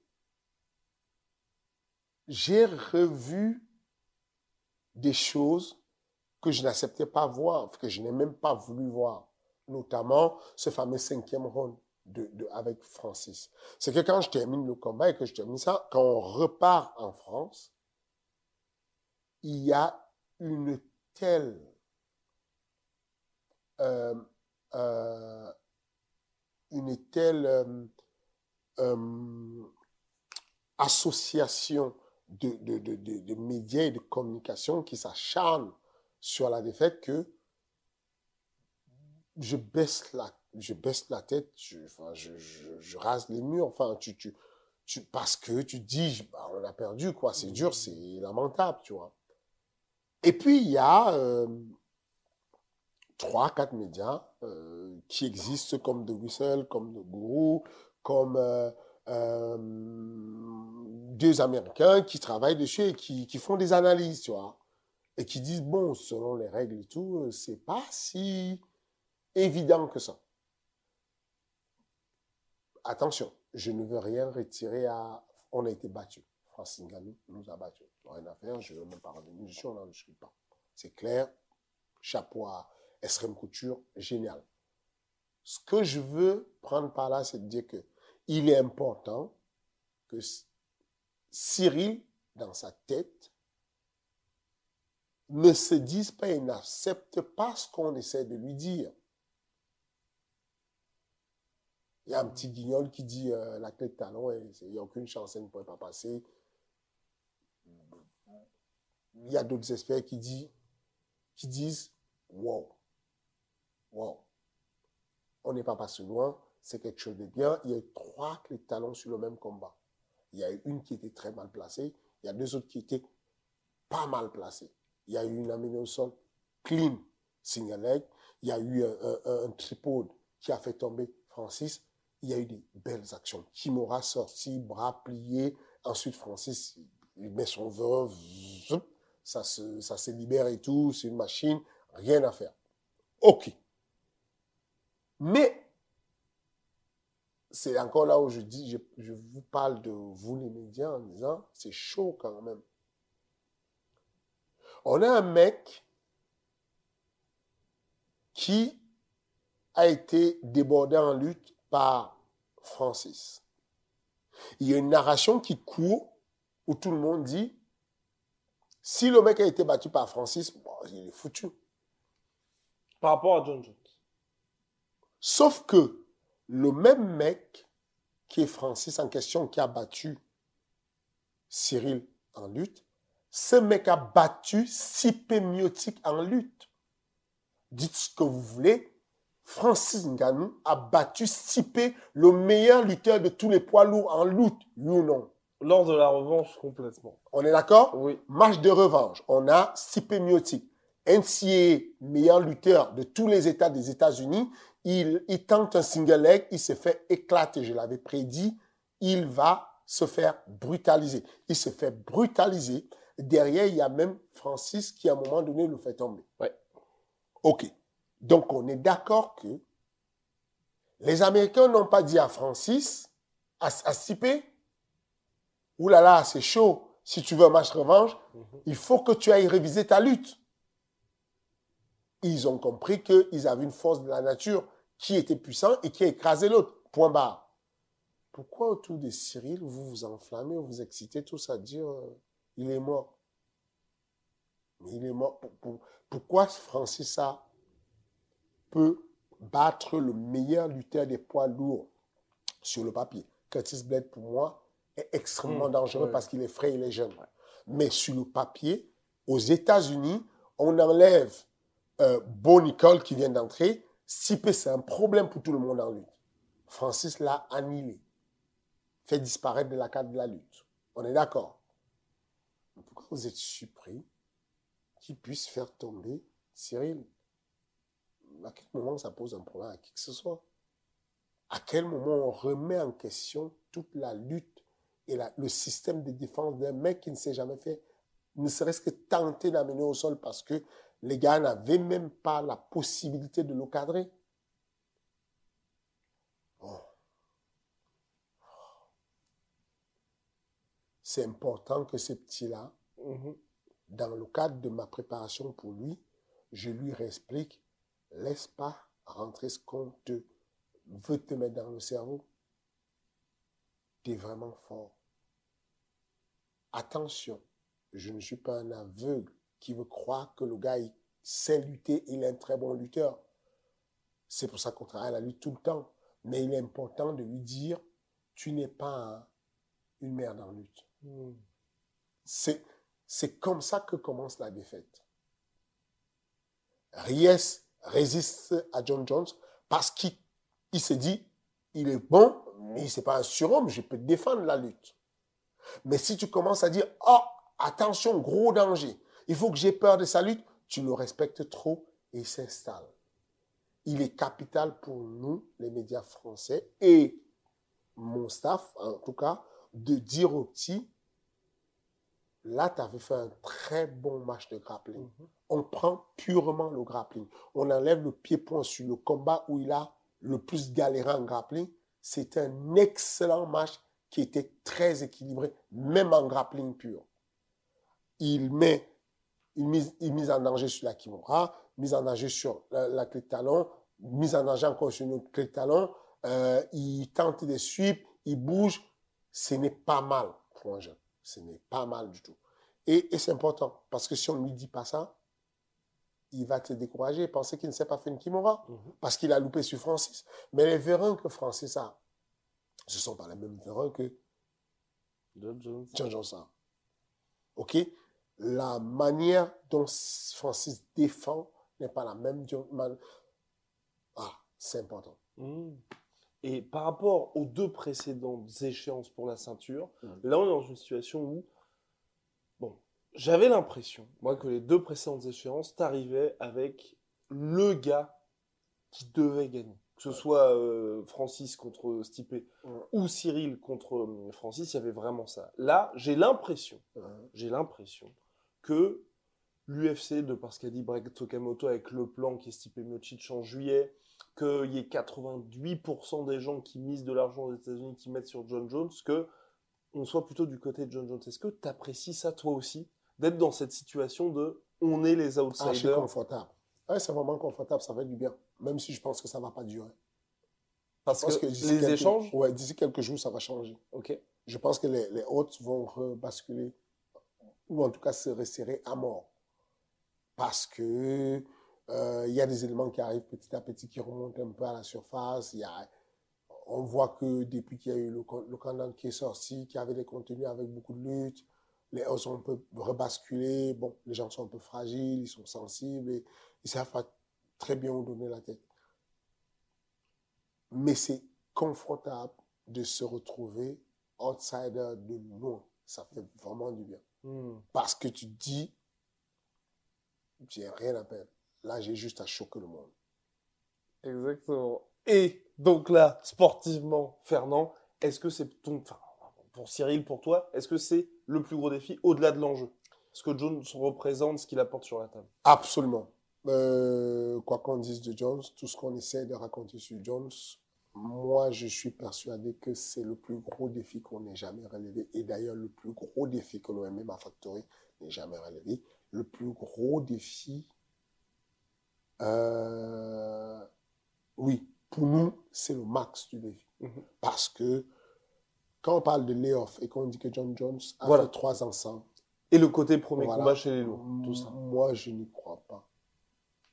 S2: j'ai revu des choses que je n'acceptais pas voir, que je n'ai même pas voulu voir, notamment ce fameux cinquième round avec Francis. C'est que quand je termine le combat et que je termine ça, quand on repart en France, il y a une telle euh, euh, une telle euh, association de, de, de, de, de médias et de communication qui s'acharnent sur la défaite que je baisse la, je baisse la tête, je, enfin, je, je, je rase les murs, enfin, tu, tu, tu, parce que tu dis, bah, on a perdu, quoi, c'est dur, c'est lamentable, tu vois. Et puis, il y a euh, trois, quatre médias euh, qui existent comme The Whistle, comme The Guru, comme euh, deux Américains qui travaillent dessus et qui, qui font des analyses, tu vois. Et qui disent, bon, selon les règles et tout, c'est pas si évident que ça. Attention, je ne veux rien retirer à... On a été battu. Francis Ngannou nous a battus. Rien à faire, je ne veux même pas revenir dessus, on n'en discute pas. C'est clair. Chapeau à SRM Couture, génial. Ce que je veux prendre par là, c'est de dire que il est important que Cyril, dans sa tête, ne se dise pas et n'accepte pas ce qu'on essaie de lui dire. Il y a un petit guignol qui dit euh, la clé de talon, il n'y a aucune chance, elle ne pourrait pas passer. Il y a d'autres experts qui, disent qui disent Wow, wow, on n'est pas passé loin, c'est quelque chose de bien. Il y a eu trois clés de talon sur le même combat. Il y a eu une qui était très mal placée, il y a deux autres qui étaient pas mal placées. Il y a eu une amenée au sol clean, leg. Il y a eu un, un, un tripode qui a fait tomber Francis. Il y a eu des belles actions. Kimura sorti, bras pliés. Ensuite, Francis, il met son zoup, ça se, ça se libère et tout. C'est une machine, rien à faire. OK. Mais c'est encore là où je dis, je, je vous parle de vous les médias en disant, c'est chaud quand même. On a un mec qui a été débordé en lutte par Francis. Il y a une narration qui court où tout le monde dit, si le mec a été battu par Francis, bon, il est foutu.
S1: Par rapport à John Jones.
S2: Sauf que le même mec qui est Francis en question, qui a battu Cyril en lutte, ce mec a battu Sipé Miotic en lutte. Dites ce que vous voulez, Francis Ngannou a battu Sipé, le meilleur lutteur de tous les poids lourds en lutte, oui ou non
S1: Lors de la revanche, complètement.
S2: On est d'accord?
S1: Oui.
S2: Match de revanche. On a Stipe Miocic, NCAA, meilleur lutteur de tous les États des États-Unis. Il, il tente un single leg, il se fait éclater. Je l'avais prédit. Il va se faire brutaliser. Il se fait brutaliser. Derrière, il y a même Francis qui, à un moment donné, le fait tomber.
S1: Ouais.
S2: OK. Donc, on est d'accord que les Américains n'ont pas dit à Francis, à, à Ouh là là, c'est chaud. Si tu veux un match revanche, il faut que tu ailles réviser ta lutte. Ils ont compris qu'ils avaient une force de la nature qui était puissante et qui a écrasé l'autre. Point barre. Pourquoi autour de Cyril, vous vous enflammez, vous vous excitez tous à dire euh, il est mort? Mais il est mort. Pour- pour- pourquoi Francis A peut battre le meilleur lutteur des poids lourds sur le papier? Curtis Blade, pour moi, est extrêmement
S1: Mmh,
S2: dangereux
S1: ouais.
S2: parce qu'il est frais, il est jeune. Mais sur le papier, aux États-Unis, on enlève euh, Bo Nicole qui vient d'entrer. Stipe, c'est un problème pour tout le monde en lutte. Francis l'a annihilé, fait disparaître de la carte de la lutte. On est d'accord. Pourquoi vous êtes surpris qu'il puisse faire tomber Cyril? À quel moment ça pose un problème à qui que ce soit? À quel moment on remet en question toute la lutte et la- le système de défense d'un mec qui ne s'est jamais fait, ne serait-ce que tenter d'amener au sol parce que les gars n'avaient même pas la possibilité de le cadrer. Bon. C'est important que ce petit-là,
S1: Mhm.
S2: dans le cadre de ma préparation pour lui, je lui réexplique, laisse pas rentrer ce qu'on te veut te mettre dans le cerveau. Tu es vraiment fort. Attention, je ne suis pas un aveugle qui veut croire que le gars il sait lutter, il est un très bon lutteur. C'est pour ça qu'on travaille à la lutte tout le temps. Mais il est important de lui dire, tu n'es pas un- une merde en lutte.
S1: Mhm.
S2: C'est, c'est comme ça que commence la défaite. Ries résiste à John Jones parce qu'il il se dit, il est bon, mais c'est pas un surhomme, je peux défendre la lutte. Mais si tu commences à dire, oh, attention, gros danger, il faut que j'ai peur de sa lutte, tu le respectes trop et il s'installe. Il est capital pour nous, les médias français, et mon staff, en tout cas, de dire aux petits, là, tu avais fait un très bon match de grappling. On prend purement le grappling. On enlève le pied-point sur le combat où il a le plus galéré en grappling. C'est un excellent match qui était très équilibré, même en grappling pur. Il met une mise, en danger sur la kimura, mise en danger sur la, la clé de talon, mise en danger encore sur une autre clé de talon. Euh, il tente des sweeps, il bouge. Ce n'est pas mal pour un jeune. Ce n'est pas mal du tout. Et, et c'est important, parce que si on ne lui dit pas ça, il va te décourager et penser qu'il ne s'est pas fait une kimura,
S1: Mhm.
S2: parce qu'il a loupé sur Francis. Mais les vérins que Francis a, ce ne sont pas les mêmes vérins que
S1: John Jones.
S2: John Johnson. OK? La manière dont Francis défend n'est pas la même. Ah, c'est important.
S1: Mhm. Et par rapport aux deux précédentes échéances pour la ceinture,
S2: Mhm.
S1: là on est dans une situation où, j'avais l'impression, moi, que les deux précédentes échéances, t'arrivais avec le gars qui devait gagner. Que ce soit euh, Francis contre Stipe
S2: Ouais.
S1: ou Cyril contre euh, Francis, il y avait vraiment ça. Là, j'ai l'impression, j'ai l'impression que l'UFC, de par ce qu'a dit Brett Okamoto avec le plan qui est Stipe Miocic en juillet, qu'il y ait 88% des gens qui misent de l'argent aux États-Unis qui mettent sur John Jones que on soit plutôt du côté de John Jones. Est-ce que tu apprécies ça toi aussi? D'être dans cette situation de on est les
S2: Ah, je suis
S1: outsiders
S2: confortable. Ouais, c'est vraiment confortable, ça fait du bien. Même si je pense que ça ne va pas durer.
S1: parce
S2: Je pense
S1: que,
S2: d'ici
S1: les
S2: quelques-
S1: échanges?
S2: Ouais, d'ici quelques jours, ça va changer.
S1: Ok.
S2: Je pense que les, les Hawks vont basculer, ou en tout cas se resserrer à mort. Parce que euh, il y a des éléments qui arrivent petit à petit, qui remontent un peu à la surface. Y a, on voit que depuis qu'il y a eu le, le candidat qui est sorti, qui avait des contenus avec beaucoup de lutte, les Hawks ont un peu rebasculé. Bon, les gens sont un peu fragiles, ils sont sensibles, et ils savent pas très bien où donner la tête. Mais c'est confortable de se retrouver outsider de loin. Ça fait vraiment du bien.
S1: Hmm.
S2: Parce que tu te dis, j'ai rien à perdre. Là, j'ai juste à choquer le monde.
S1: Exactement. Et donc là, sportivement, Fernand, est-ce que c'est ton, enfin, pour Cyril, pour toi, est-ce que c'est le plus gros défi au-delà de l'enjeu? Ce que Jones représente, ce qu'il apporte sur la table?
S2: Absolument. Euh, quoi qu'on dise de Jones, tout ce qu'on essaie de raconter sur Jones, moi, je suis persuadé que c'est le plus gros défi qu'on n'ait jamais relevé. Et d'ailleurs, le plus gros défi que l'OMM Factory n'ait jamais relevé. Le plus gros défi, euh, oui, pour nous, c'est le max du défi.
S1: Mhm.
S2: Parce que quand on parle de layoff et qu'on dit que John Jones a
S1: Voilà.
S2: fait trois ensemble,
S1: Et le côté premier
S2: Voilà.
S1: combat chez les lourds, tout
S2: M-
S1: ça.
S2: Moi, je n'y crois pas.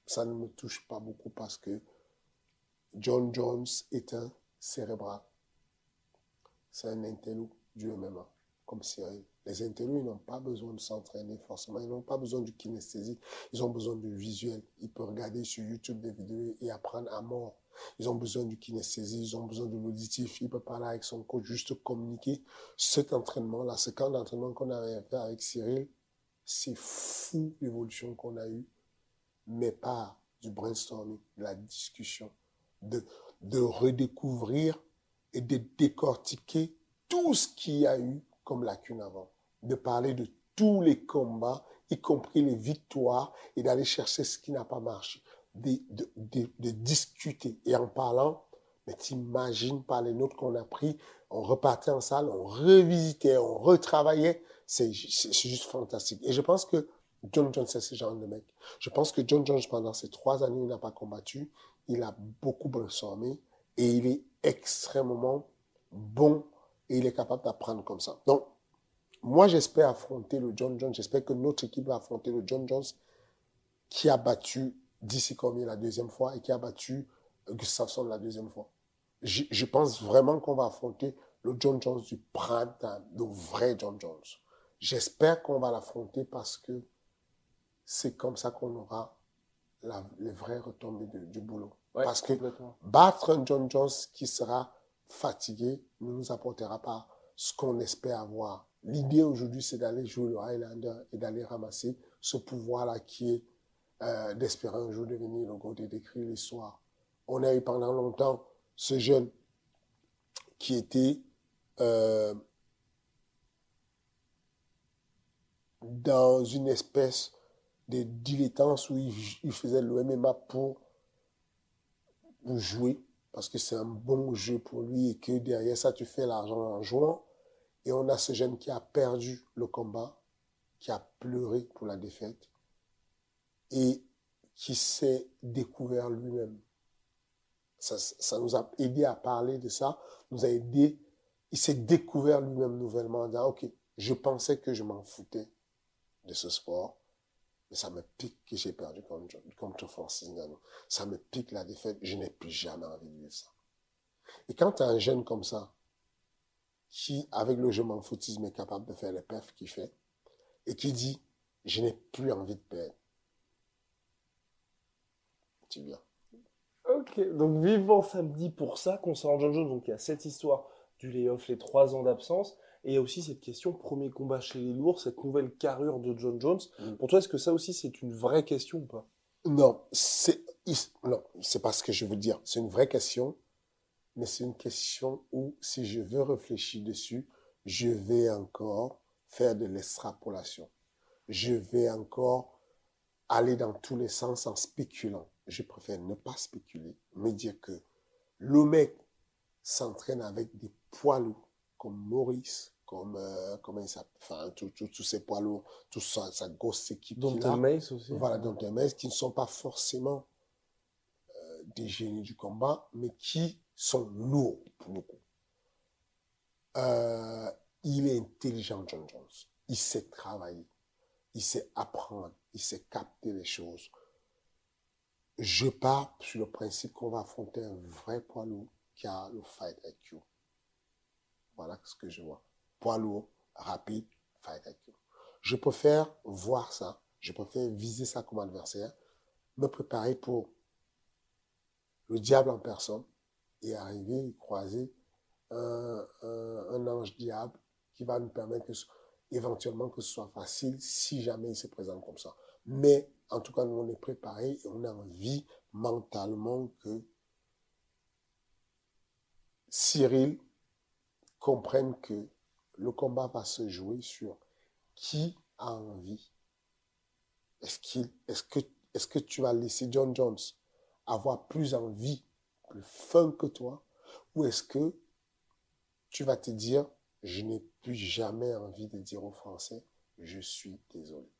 S2: Ça ne me touche pas beaucoup parce que John Jones est un cérébral. C'est un intello du MMA, comme Cyril. Les intellos, ils n'ont pas besoin de s'entraîner forcément. Ils n'ont pas besoin du kinesthésie. Ils ont besoin du visuel. Ils peuvent regarder sur YouTube des vidéos et apprendre à mort. Ils ont besoin du kinesthésie, ils ont besoin de l'auditif. Il peut parler avec son coach, juste communiquer. Cet entraînement-là, ce camp d'entraînement qu'on avait fait avec Cyril, c'est fou l'évolution qu'on a eue, mais pas du brainstorming, de la discussion, de, de redécouvrir et de décortiquer tout ce qu'il y a eu comme lacune avant, de parler de tous les combats, y compris les victoires, et d'aller chercher ce qui n'a pas marché, de, discuter. Et en parlant, mais t'imagines par les notes qu'on a pris, on repartait en salle, on revisitait, on retravaillait, c'est juste fantastique. Et je pense que John Jones, c'est ce genre de mec. Je pense que John Jones, pendant ces trois années il n'a pas combattu, il a beaucoup brainstormé et il est extrêmement bon et il est capable d'apprendre comme ça. Donc, moi, j'espère affronter le John Jones. J'espère que notre équipe va affronter le John Jones qui a battu DC Cormier la deuxième fois et qui a battu Gustafsson la deuxième fois. Je, je pense vraiment qu'on va affronter le John Jones du prime time, le vrai John Jones. J'espère qu'on va l'affronter parce que c'est comme ça qu'on aura la, les vraies retombées de- du boulot.
S1: Ouais,
S2: parce que battre un John Jones qui sera fatigué ne nous apportera pas ce qu'on espère avoir. L'idée aujourd'hui, c'est d'aller jouer le Highlander et d'aller ramasser ce pouvoir-là qui est euh, d'espérer un jour devenir le et d'écrire l'histoire. On a eu pendant longtemps ce jeune qui était euh, dans une espèce de dilettance où il, il faisait le MMA pour, pour jouer, parce que c'est un bon jeu pour lui et que derrière ça, tu fais l'argent en jouant. Et on a ce jeune qui a perdu le combat, qui a pleuré pour la défaite et qui s'est découvert lui-même. Ça, ça nous a aidé à parler de ça, nous a aidé. Il s'est découvert lui-même nouvellement en disant, OK, je pensais que je m'en foutais de ce sport, mais ça me pique que j'ai perdu contre, contre Francis Ngannou. Ça me pique la défaite, je n'ai plus jamais envie de vivre ça. Et quand tu as un jeune comme ça, qui, avec le je m'en foutisme, est capable de faire les perfs qu'il fait, et qui dit, je n'ai plus envie de perdre, tu viens.
S1: Ok, donc vivement samedi pour ça, concernant John Jones. Donc il y a cette histoire du layoff, les trois ans d'absence, et il y a aussi cette question, premier combat chez les lourds, cette nouvelle carrure de John Jones.
S2: Mm.
S1: Pour toi, est-ce que ça aussi c'est une vraie question ou pas?
S2: Non, c'est non, c'est pas ce que je veux dire. C'est une vraie question, mais c'est une question où, si je veux réfléchir dessus, je vais encore faire de l'extrapolation. Je vais encore aller dans tous les sens en spéculant. Je préfère ne pas spéculer, me dire que le mec s'entraîne avec des poids lourds comme Maurice, comme, euh, comment il s'appelle, enfin, tous ces poids lourds, toute sa, sa grosse équipe.
S1: Dont aussi.
S2: Voilà, mecs qui ne sont pas forcément euh, des génies du combat, mais qui sont lourds pour le coup. Euh, il est intelligent, John Jones. Il sait travailler. Il sait apprendre. Il sait capter les choses. Je pars sur le principe qu'on va affronter un vrai poids lourd qui a le fight IQ. Voilà ce que je vois. Poids lourd, rapide, fight IQ. Je préfère voir ça. Je préfère viser ça comme adversaire, me préparer pour le diable en personne et arriver, croiser un, ange diable qui va nous permettre que, éventuellement que ce soit facile si jamais il se présente comme ça. Mais en tout cas, nous, on est préparé et on a envie mentalement que Cyril comprenne que le combat va se jouer sur qui a envie. Est-ce que, est-ce que tu vas laisser John Jones avoir plus envie, plus fun que toi, ou est-ce que tu vas te dire, je n'ai plus jamais envie de dire aux Français, je suis désolé.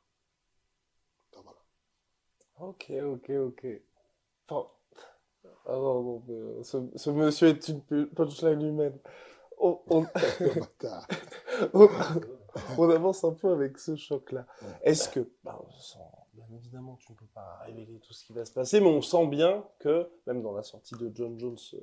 S1: Ok, ok, ok. Enfin, ah non, non, mais, euh, ce, ce monsieur est une pu- punchline humaine. On, on, on, on avance un peu avec ce choc-là. Est-ce que, bah, bien évidemment, tu ne peux pas révéler tout ce qui va se passer, mais on sent bien que, même dans la sortie de John Jones, euh,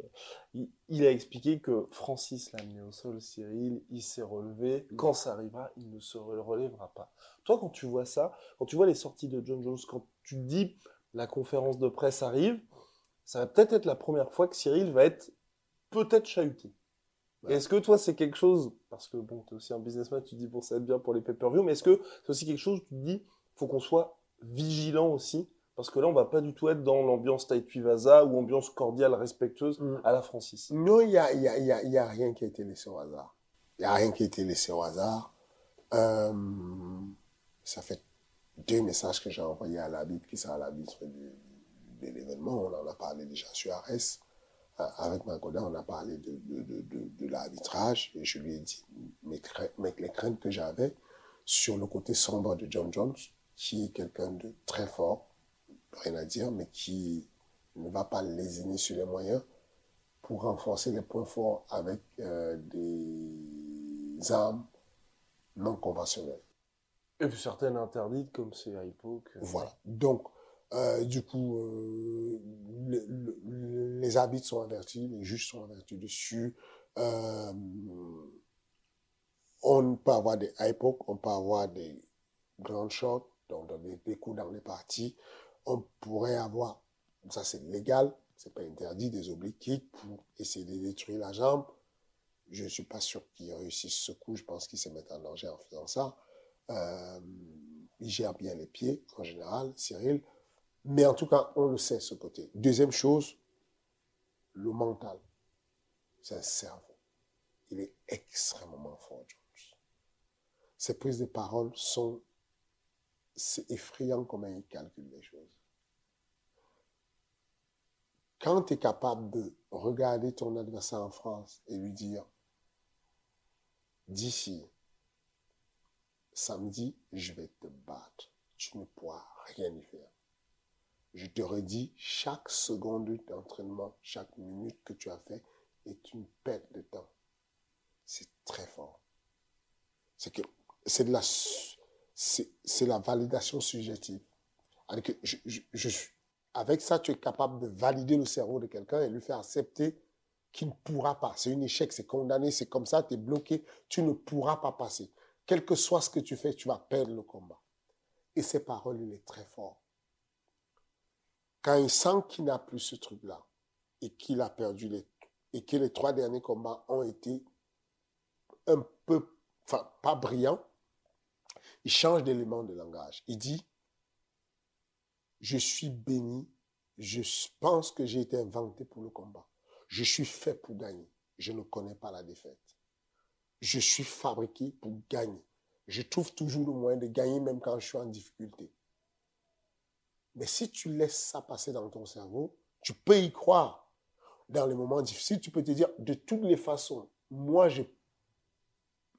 S1: il, il a expliqué que Francis l'a amené au sol, Cyril, il s'est relevé. Quand ça arrivera, il ne se relèvera pas. Toi, quand tu vois ça, quand tu vois les sorties de John Jones, quand tu te dis la conférence de presse arrive, ça va peut-être être la première fois que Cyril va être peut-être chahuté.
S2: Ouais.
S1: Est-ce que toi, c'est quelque chose, parce que bon, tu es aussi un businessman, tu te dis, bon, ça va être bien pour les pay-per-view, mais est-ce que c'est aussi quelque chose où tu te dis, faut qu'on soit vigilant aussi, parce que là, on va pas du tout être dans l'ambiance Tai Tuivasa ou ambiance cordiale, respectueuse
S2: Mm.
S1: à la Francis.
S2: Non, il n'y a, y a, y a, y a rien qui a été laissé au hasard. Il n'y a rien qui a été laissé au hasard. Euh, ça fait deux messages que j'ai envoyés à l'arbitre qui sera l'arbitre du- de l'événement. On en a parlé déjà sur Ares. Euh, Avec Magoda, on a parlé de, de, de, de, l'arbitrage et je lui ai dit mes mes- les craintes que j'avais sur le côté sombre de John Jones, qui est quelqu'un de très fort, rien à dire, mais qui ne va pas lésiner sur les moyens pour renforcer les points forts avec euh, des armes non conventionnelles.
S1: Et puis certaines interdites, comme c'est Hypo. que-
S2: Voilà. Donc, euh, du coup, euh, le- le- les arbitres sont avertis, les juges sont avertis dessus. Euh, on peut avoir des hypocs, on peut avoir des grand donc des, des coups dans les parties. On pourrait avoir, ça c'est légal, c'est pas interdit, des obliques pour essayer de détruire la jambe. Je ne suis pas sûr qu'ils réussissent ce coup, je pense qu'ils se mettent en danger en faisant ça. Euh, il gère bien les pieds, en général, Cyril. Mais en tout cas, on le sait, ce côté. Deuxième chose, le mental. C'est un cerveau. Il est extrêmement fort, Jones. Ses prises de parole sont... C'est effrayant comment il calcule les choses. Quand tu es capable de regarder ton adversaire en France et lui dire, d'ici samedi, je vais te battre. Tu ne pourras rien y faire. Je te redis, chaque seconde d'entraînement, chaque minute que tu as fait est une perte de temps. C'est très fort. C'est que c'est de la c'est la validation subjective. Avec ça, tu es capable de valider le cerveau de quelqu'un et lui faire accepter qu'il ne pourra pas. C'est un échec, c'est condamné, c'est comme ça, tu es bloqué, tu ne pourras pas passer. Quel que soit ce que tu fais, tu vas perdre le combat. Et ces paroles, il est très fort. Quand il sent qu'il n'a plus ce truc-là et qu'il a perdu les, et que les trois derniers combats ont été un peu, enfin, pas brillants, il change d'élément de langage. Il dit, je suis béni, je pense que j'ai été inventé pour le combat. Je suis fait pour gagner. Je ne connais pas la défaite. Je suis fabriqué pour gagner. Je trouve toujours le moyen de gagner même quand je suis en difficulté. Mais si tu laisses ça passer dans ton cerveau, tu peux y croire. Dans les moments difficiles, tu peux te dire, de toutes les façons, moi,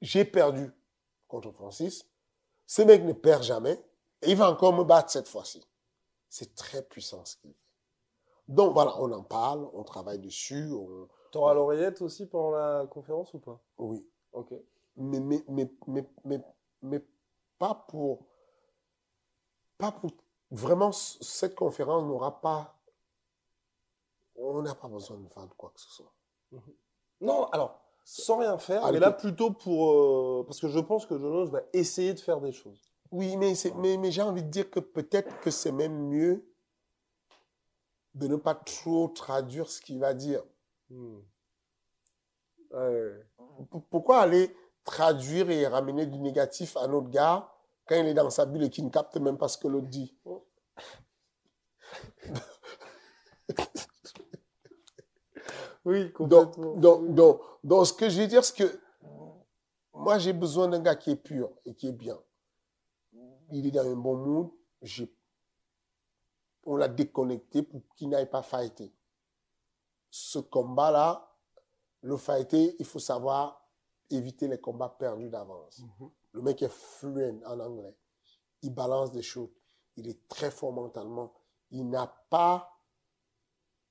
S2: j'ai perdu contre Francis. Ce mec ne perd jamais. Et il va encore me battre cette fois-ci. C'est très puissant ce qu'il fait. Donc voilà, on en parle, on travaille dessus. On...
S1: T'auras l'oreillette aussi pendant la conférence ou pas?
S2: Oui.
S1: Ok.
S2: Mais, mais, mais, mais, mais, mais pas pour... Pas pour... Vraiment, cette conférence n'aura pas... On n'a pas besoin de faire quoi que ce soit.
S1: Non, alors, sans rien faire,
S2: Ah,
S1: mais là plutôt pour... euh, parce que je pense que Jonas va essayer de faire des choses.
S2: Oui, mais, c'est- mais, mais j'ai envie de dire que peut-être que c'est même mieux de ne pas trop traduire ce qu'il va dire.
S1: Hmm.
S2: Pourquoi aller traduire et ramener du négatif à notre gars quand il est dans sa bulle et qu'il ne capte même pas ce que l'autre dit?
S1: Oui,
S2: donc,
S1: complètement.
S2: donc, donc, donc, ce que je veux dire, c'est que moi, j'ai besoin d'un gars qui est pur et qui est bien. Il est dans un bon mood. On l'a déconnecté pour qu'il n'aille pas fighter. Ce combat-là, le fighter, il faut savoir éviter les combats perdus d'avance.
S1: Mhm.
S2: Le mec est fluent en anglais. Il balance des choses. Il est très fort mentalement. Il n'a pas.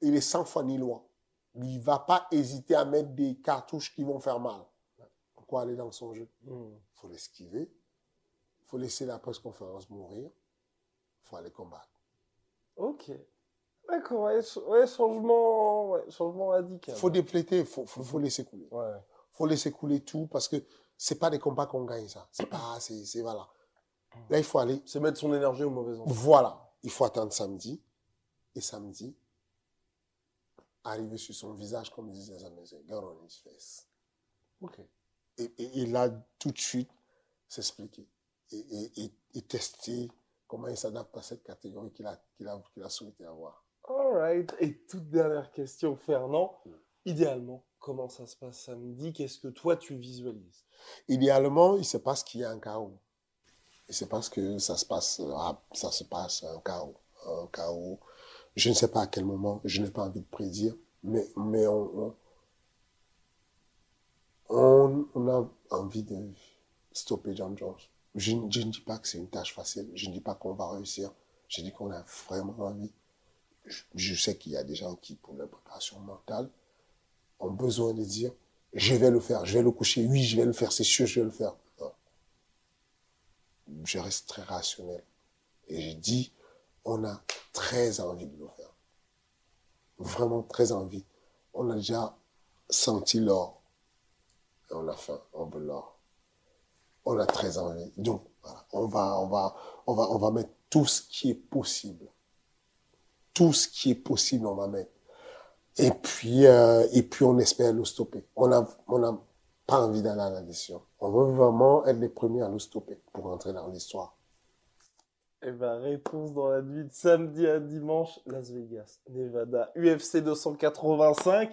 S2: Il est sans foi ni loi. Il ne va pas hésiter à mettre des cartouches qui vont faire mal. Pourquoi aller dans son jeu?
S1: Hmm.
S2: Il faut l'esquiver. Il faut laisser la presse-conférence mourir. Il faut aller combattre.
S1: Ok. D'accord, ouais, ouais, changement, ouais, changement
S2: Il
S1: radical.
S2: faut dépléter. Il faut, faut, faut laisser couler. Il faut laisser couler tout parce que ce pas des combats qu'on gagne, ça. C'est pas. C'est c'est- voilà. Là, il faut aller
S1: C'est mettre son énergie au mauvais endroit.
S2: Voilà, il faut attendre samedi. Et samedi, arriver sur son visage, comme disait Américains, get on his face.
S1: Ok.
S2: Et, et, et là, tout de suite, s'expliquer. Et, et, et, tester comment il s'adapte à cette catégorie qu'il a, qu'il a, qu'il a souhaité avoir.
S1: All right. Et toute dernière question, Fernand. Idéalement, comment ça se passe samedi Qu'est-ce que toi tu visualises?
S2: Idéalement, il se passe qu'il y a un chaos. Il se passe que ça se passe, ah, ça se passe un chaos. Un chaos. Je ne sais pas à quel moment, je n'ai pas envie de prédire, mais, mais on, on, a envie de stopper John Jones. Je, ne- dis pas que c'est une tâche facile, je ne dis pas qu'on va réussir, je dis qu'on a vraiment envie. Je, je sais qu'il y a des gens qui, pour leur préparation mentale, ont besoin de dire je vais le faire, je vais le coucher, oui, je vais le faire, c'est sûr, je vais le faire. Non. Je reste très rationnel. Et je dis, on a très envie de le faire. Vraiment très envie. On a déjà senti l'or. Et on a faim, on veut l'or. On a très envie. Donc, on va, on va, on va, on va mettre tout ce qui est possible. Tout ce qui est possible, on va mettre. Et puis, euh, et puis on espère le stopper. On n'a on a pas envie d'aller à la décision. On veut vraiment être les premiers à le stopper pour entrer dans l'histoire.
S1: Eh ben, réponse dans la nuit de samedi à dimanche, Las Vegas, Nevada, UFC 285.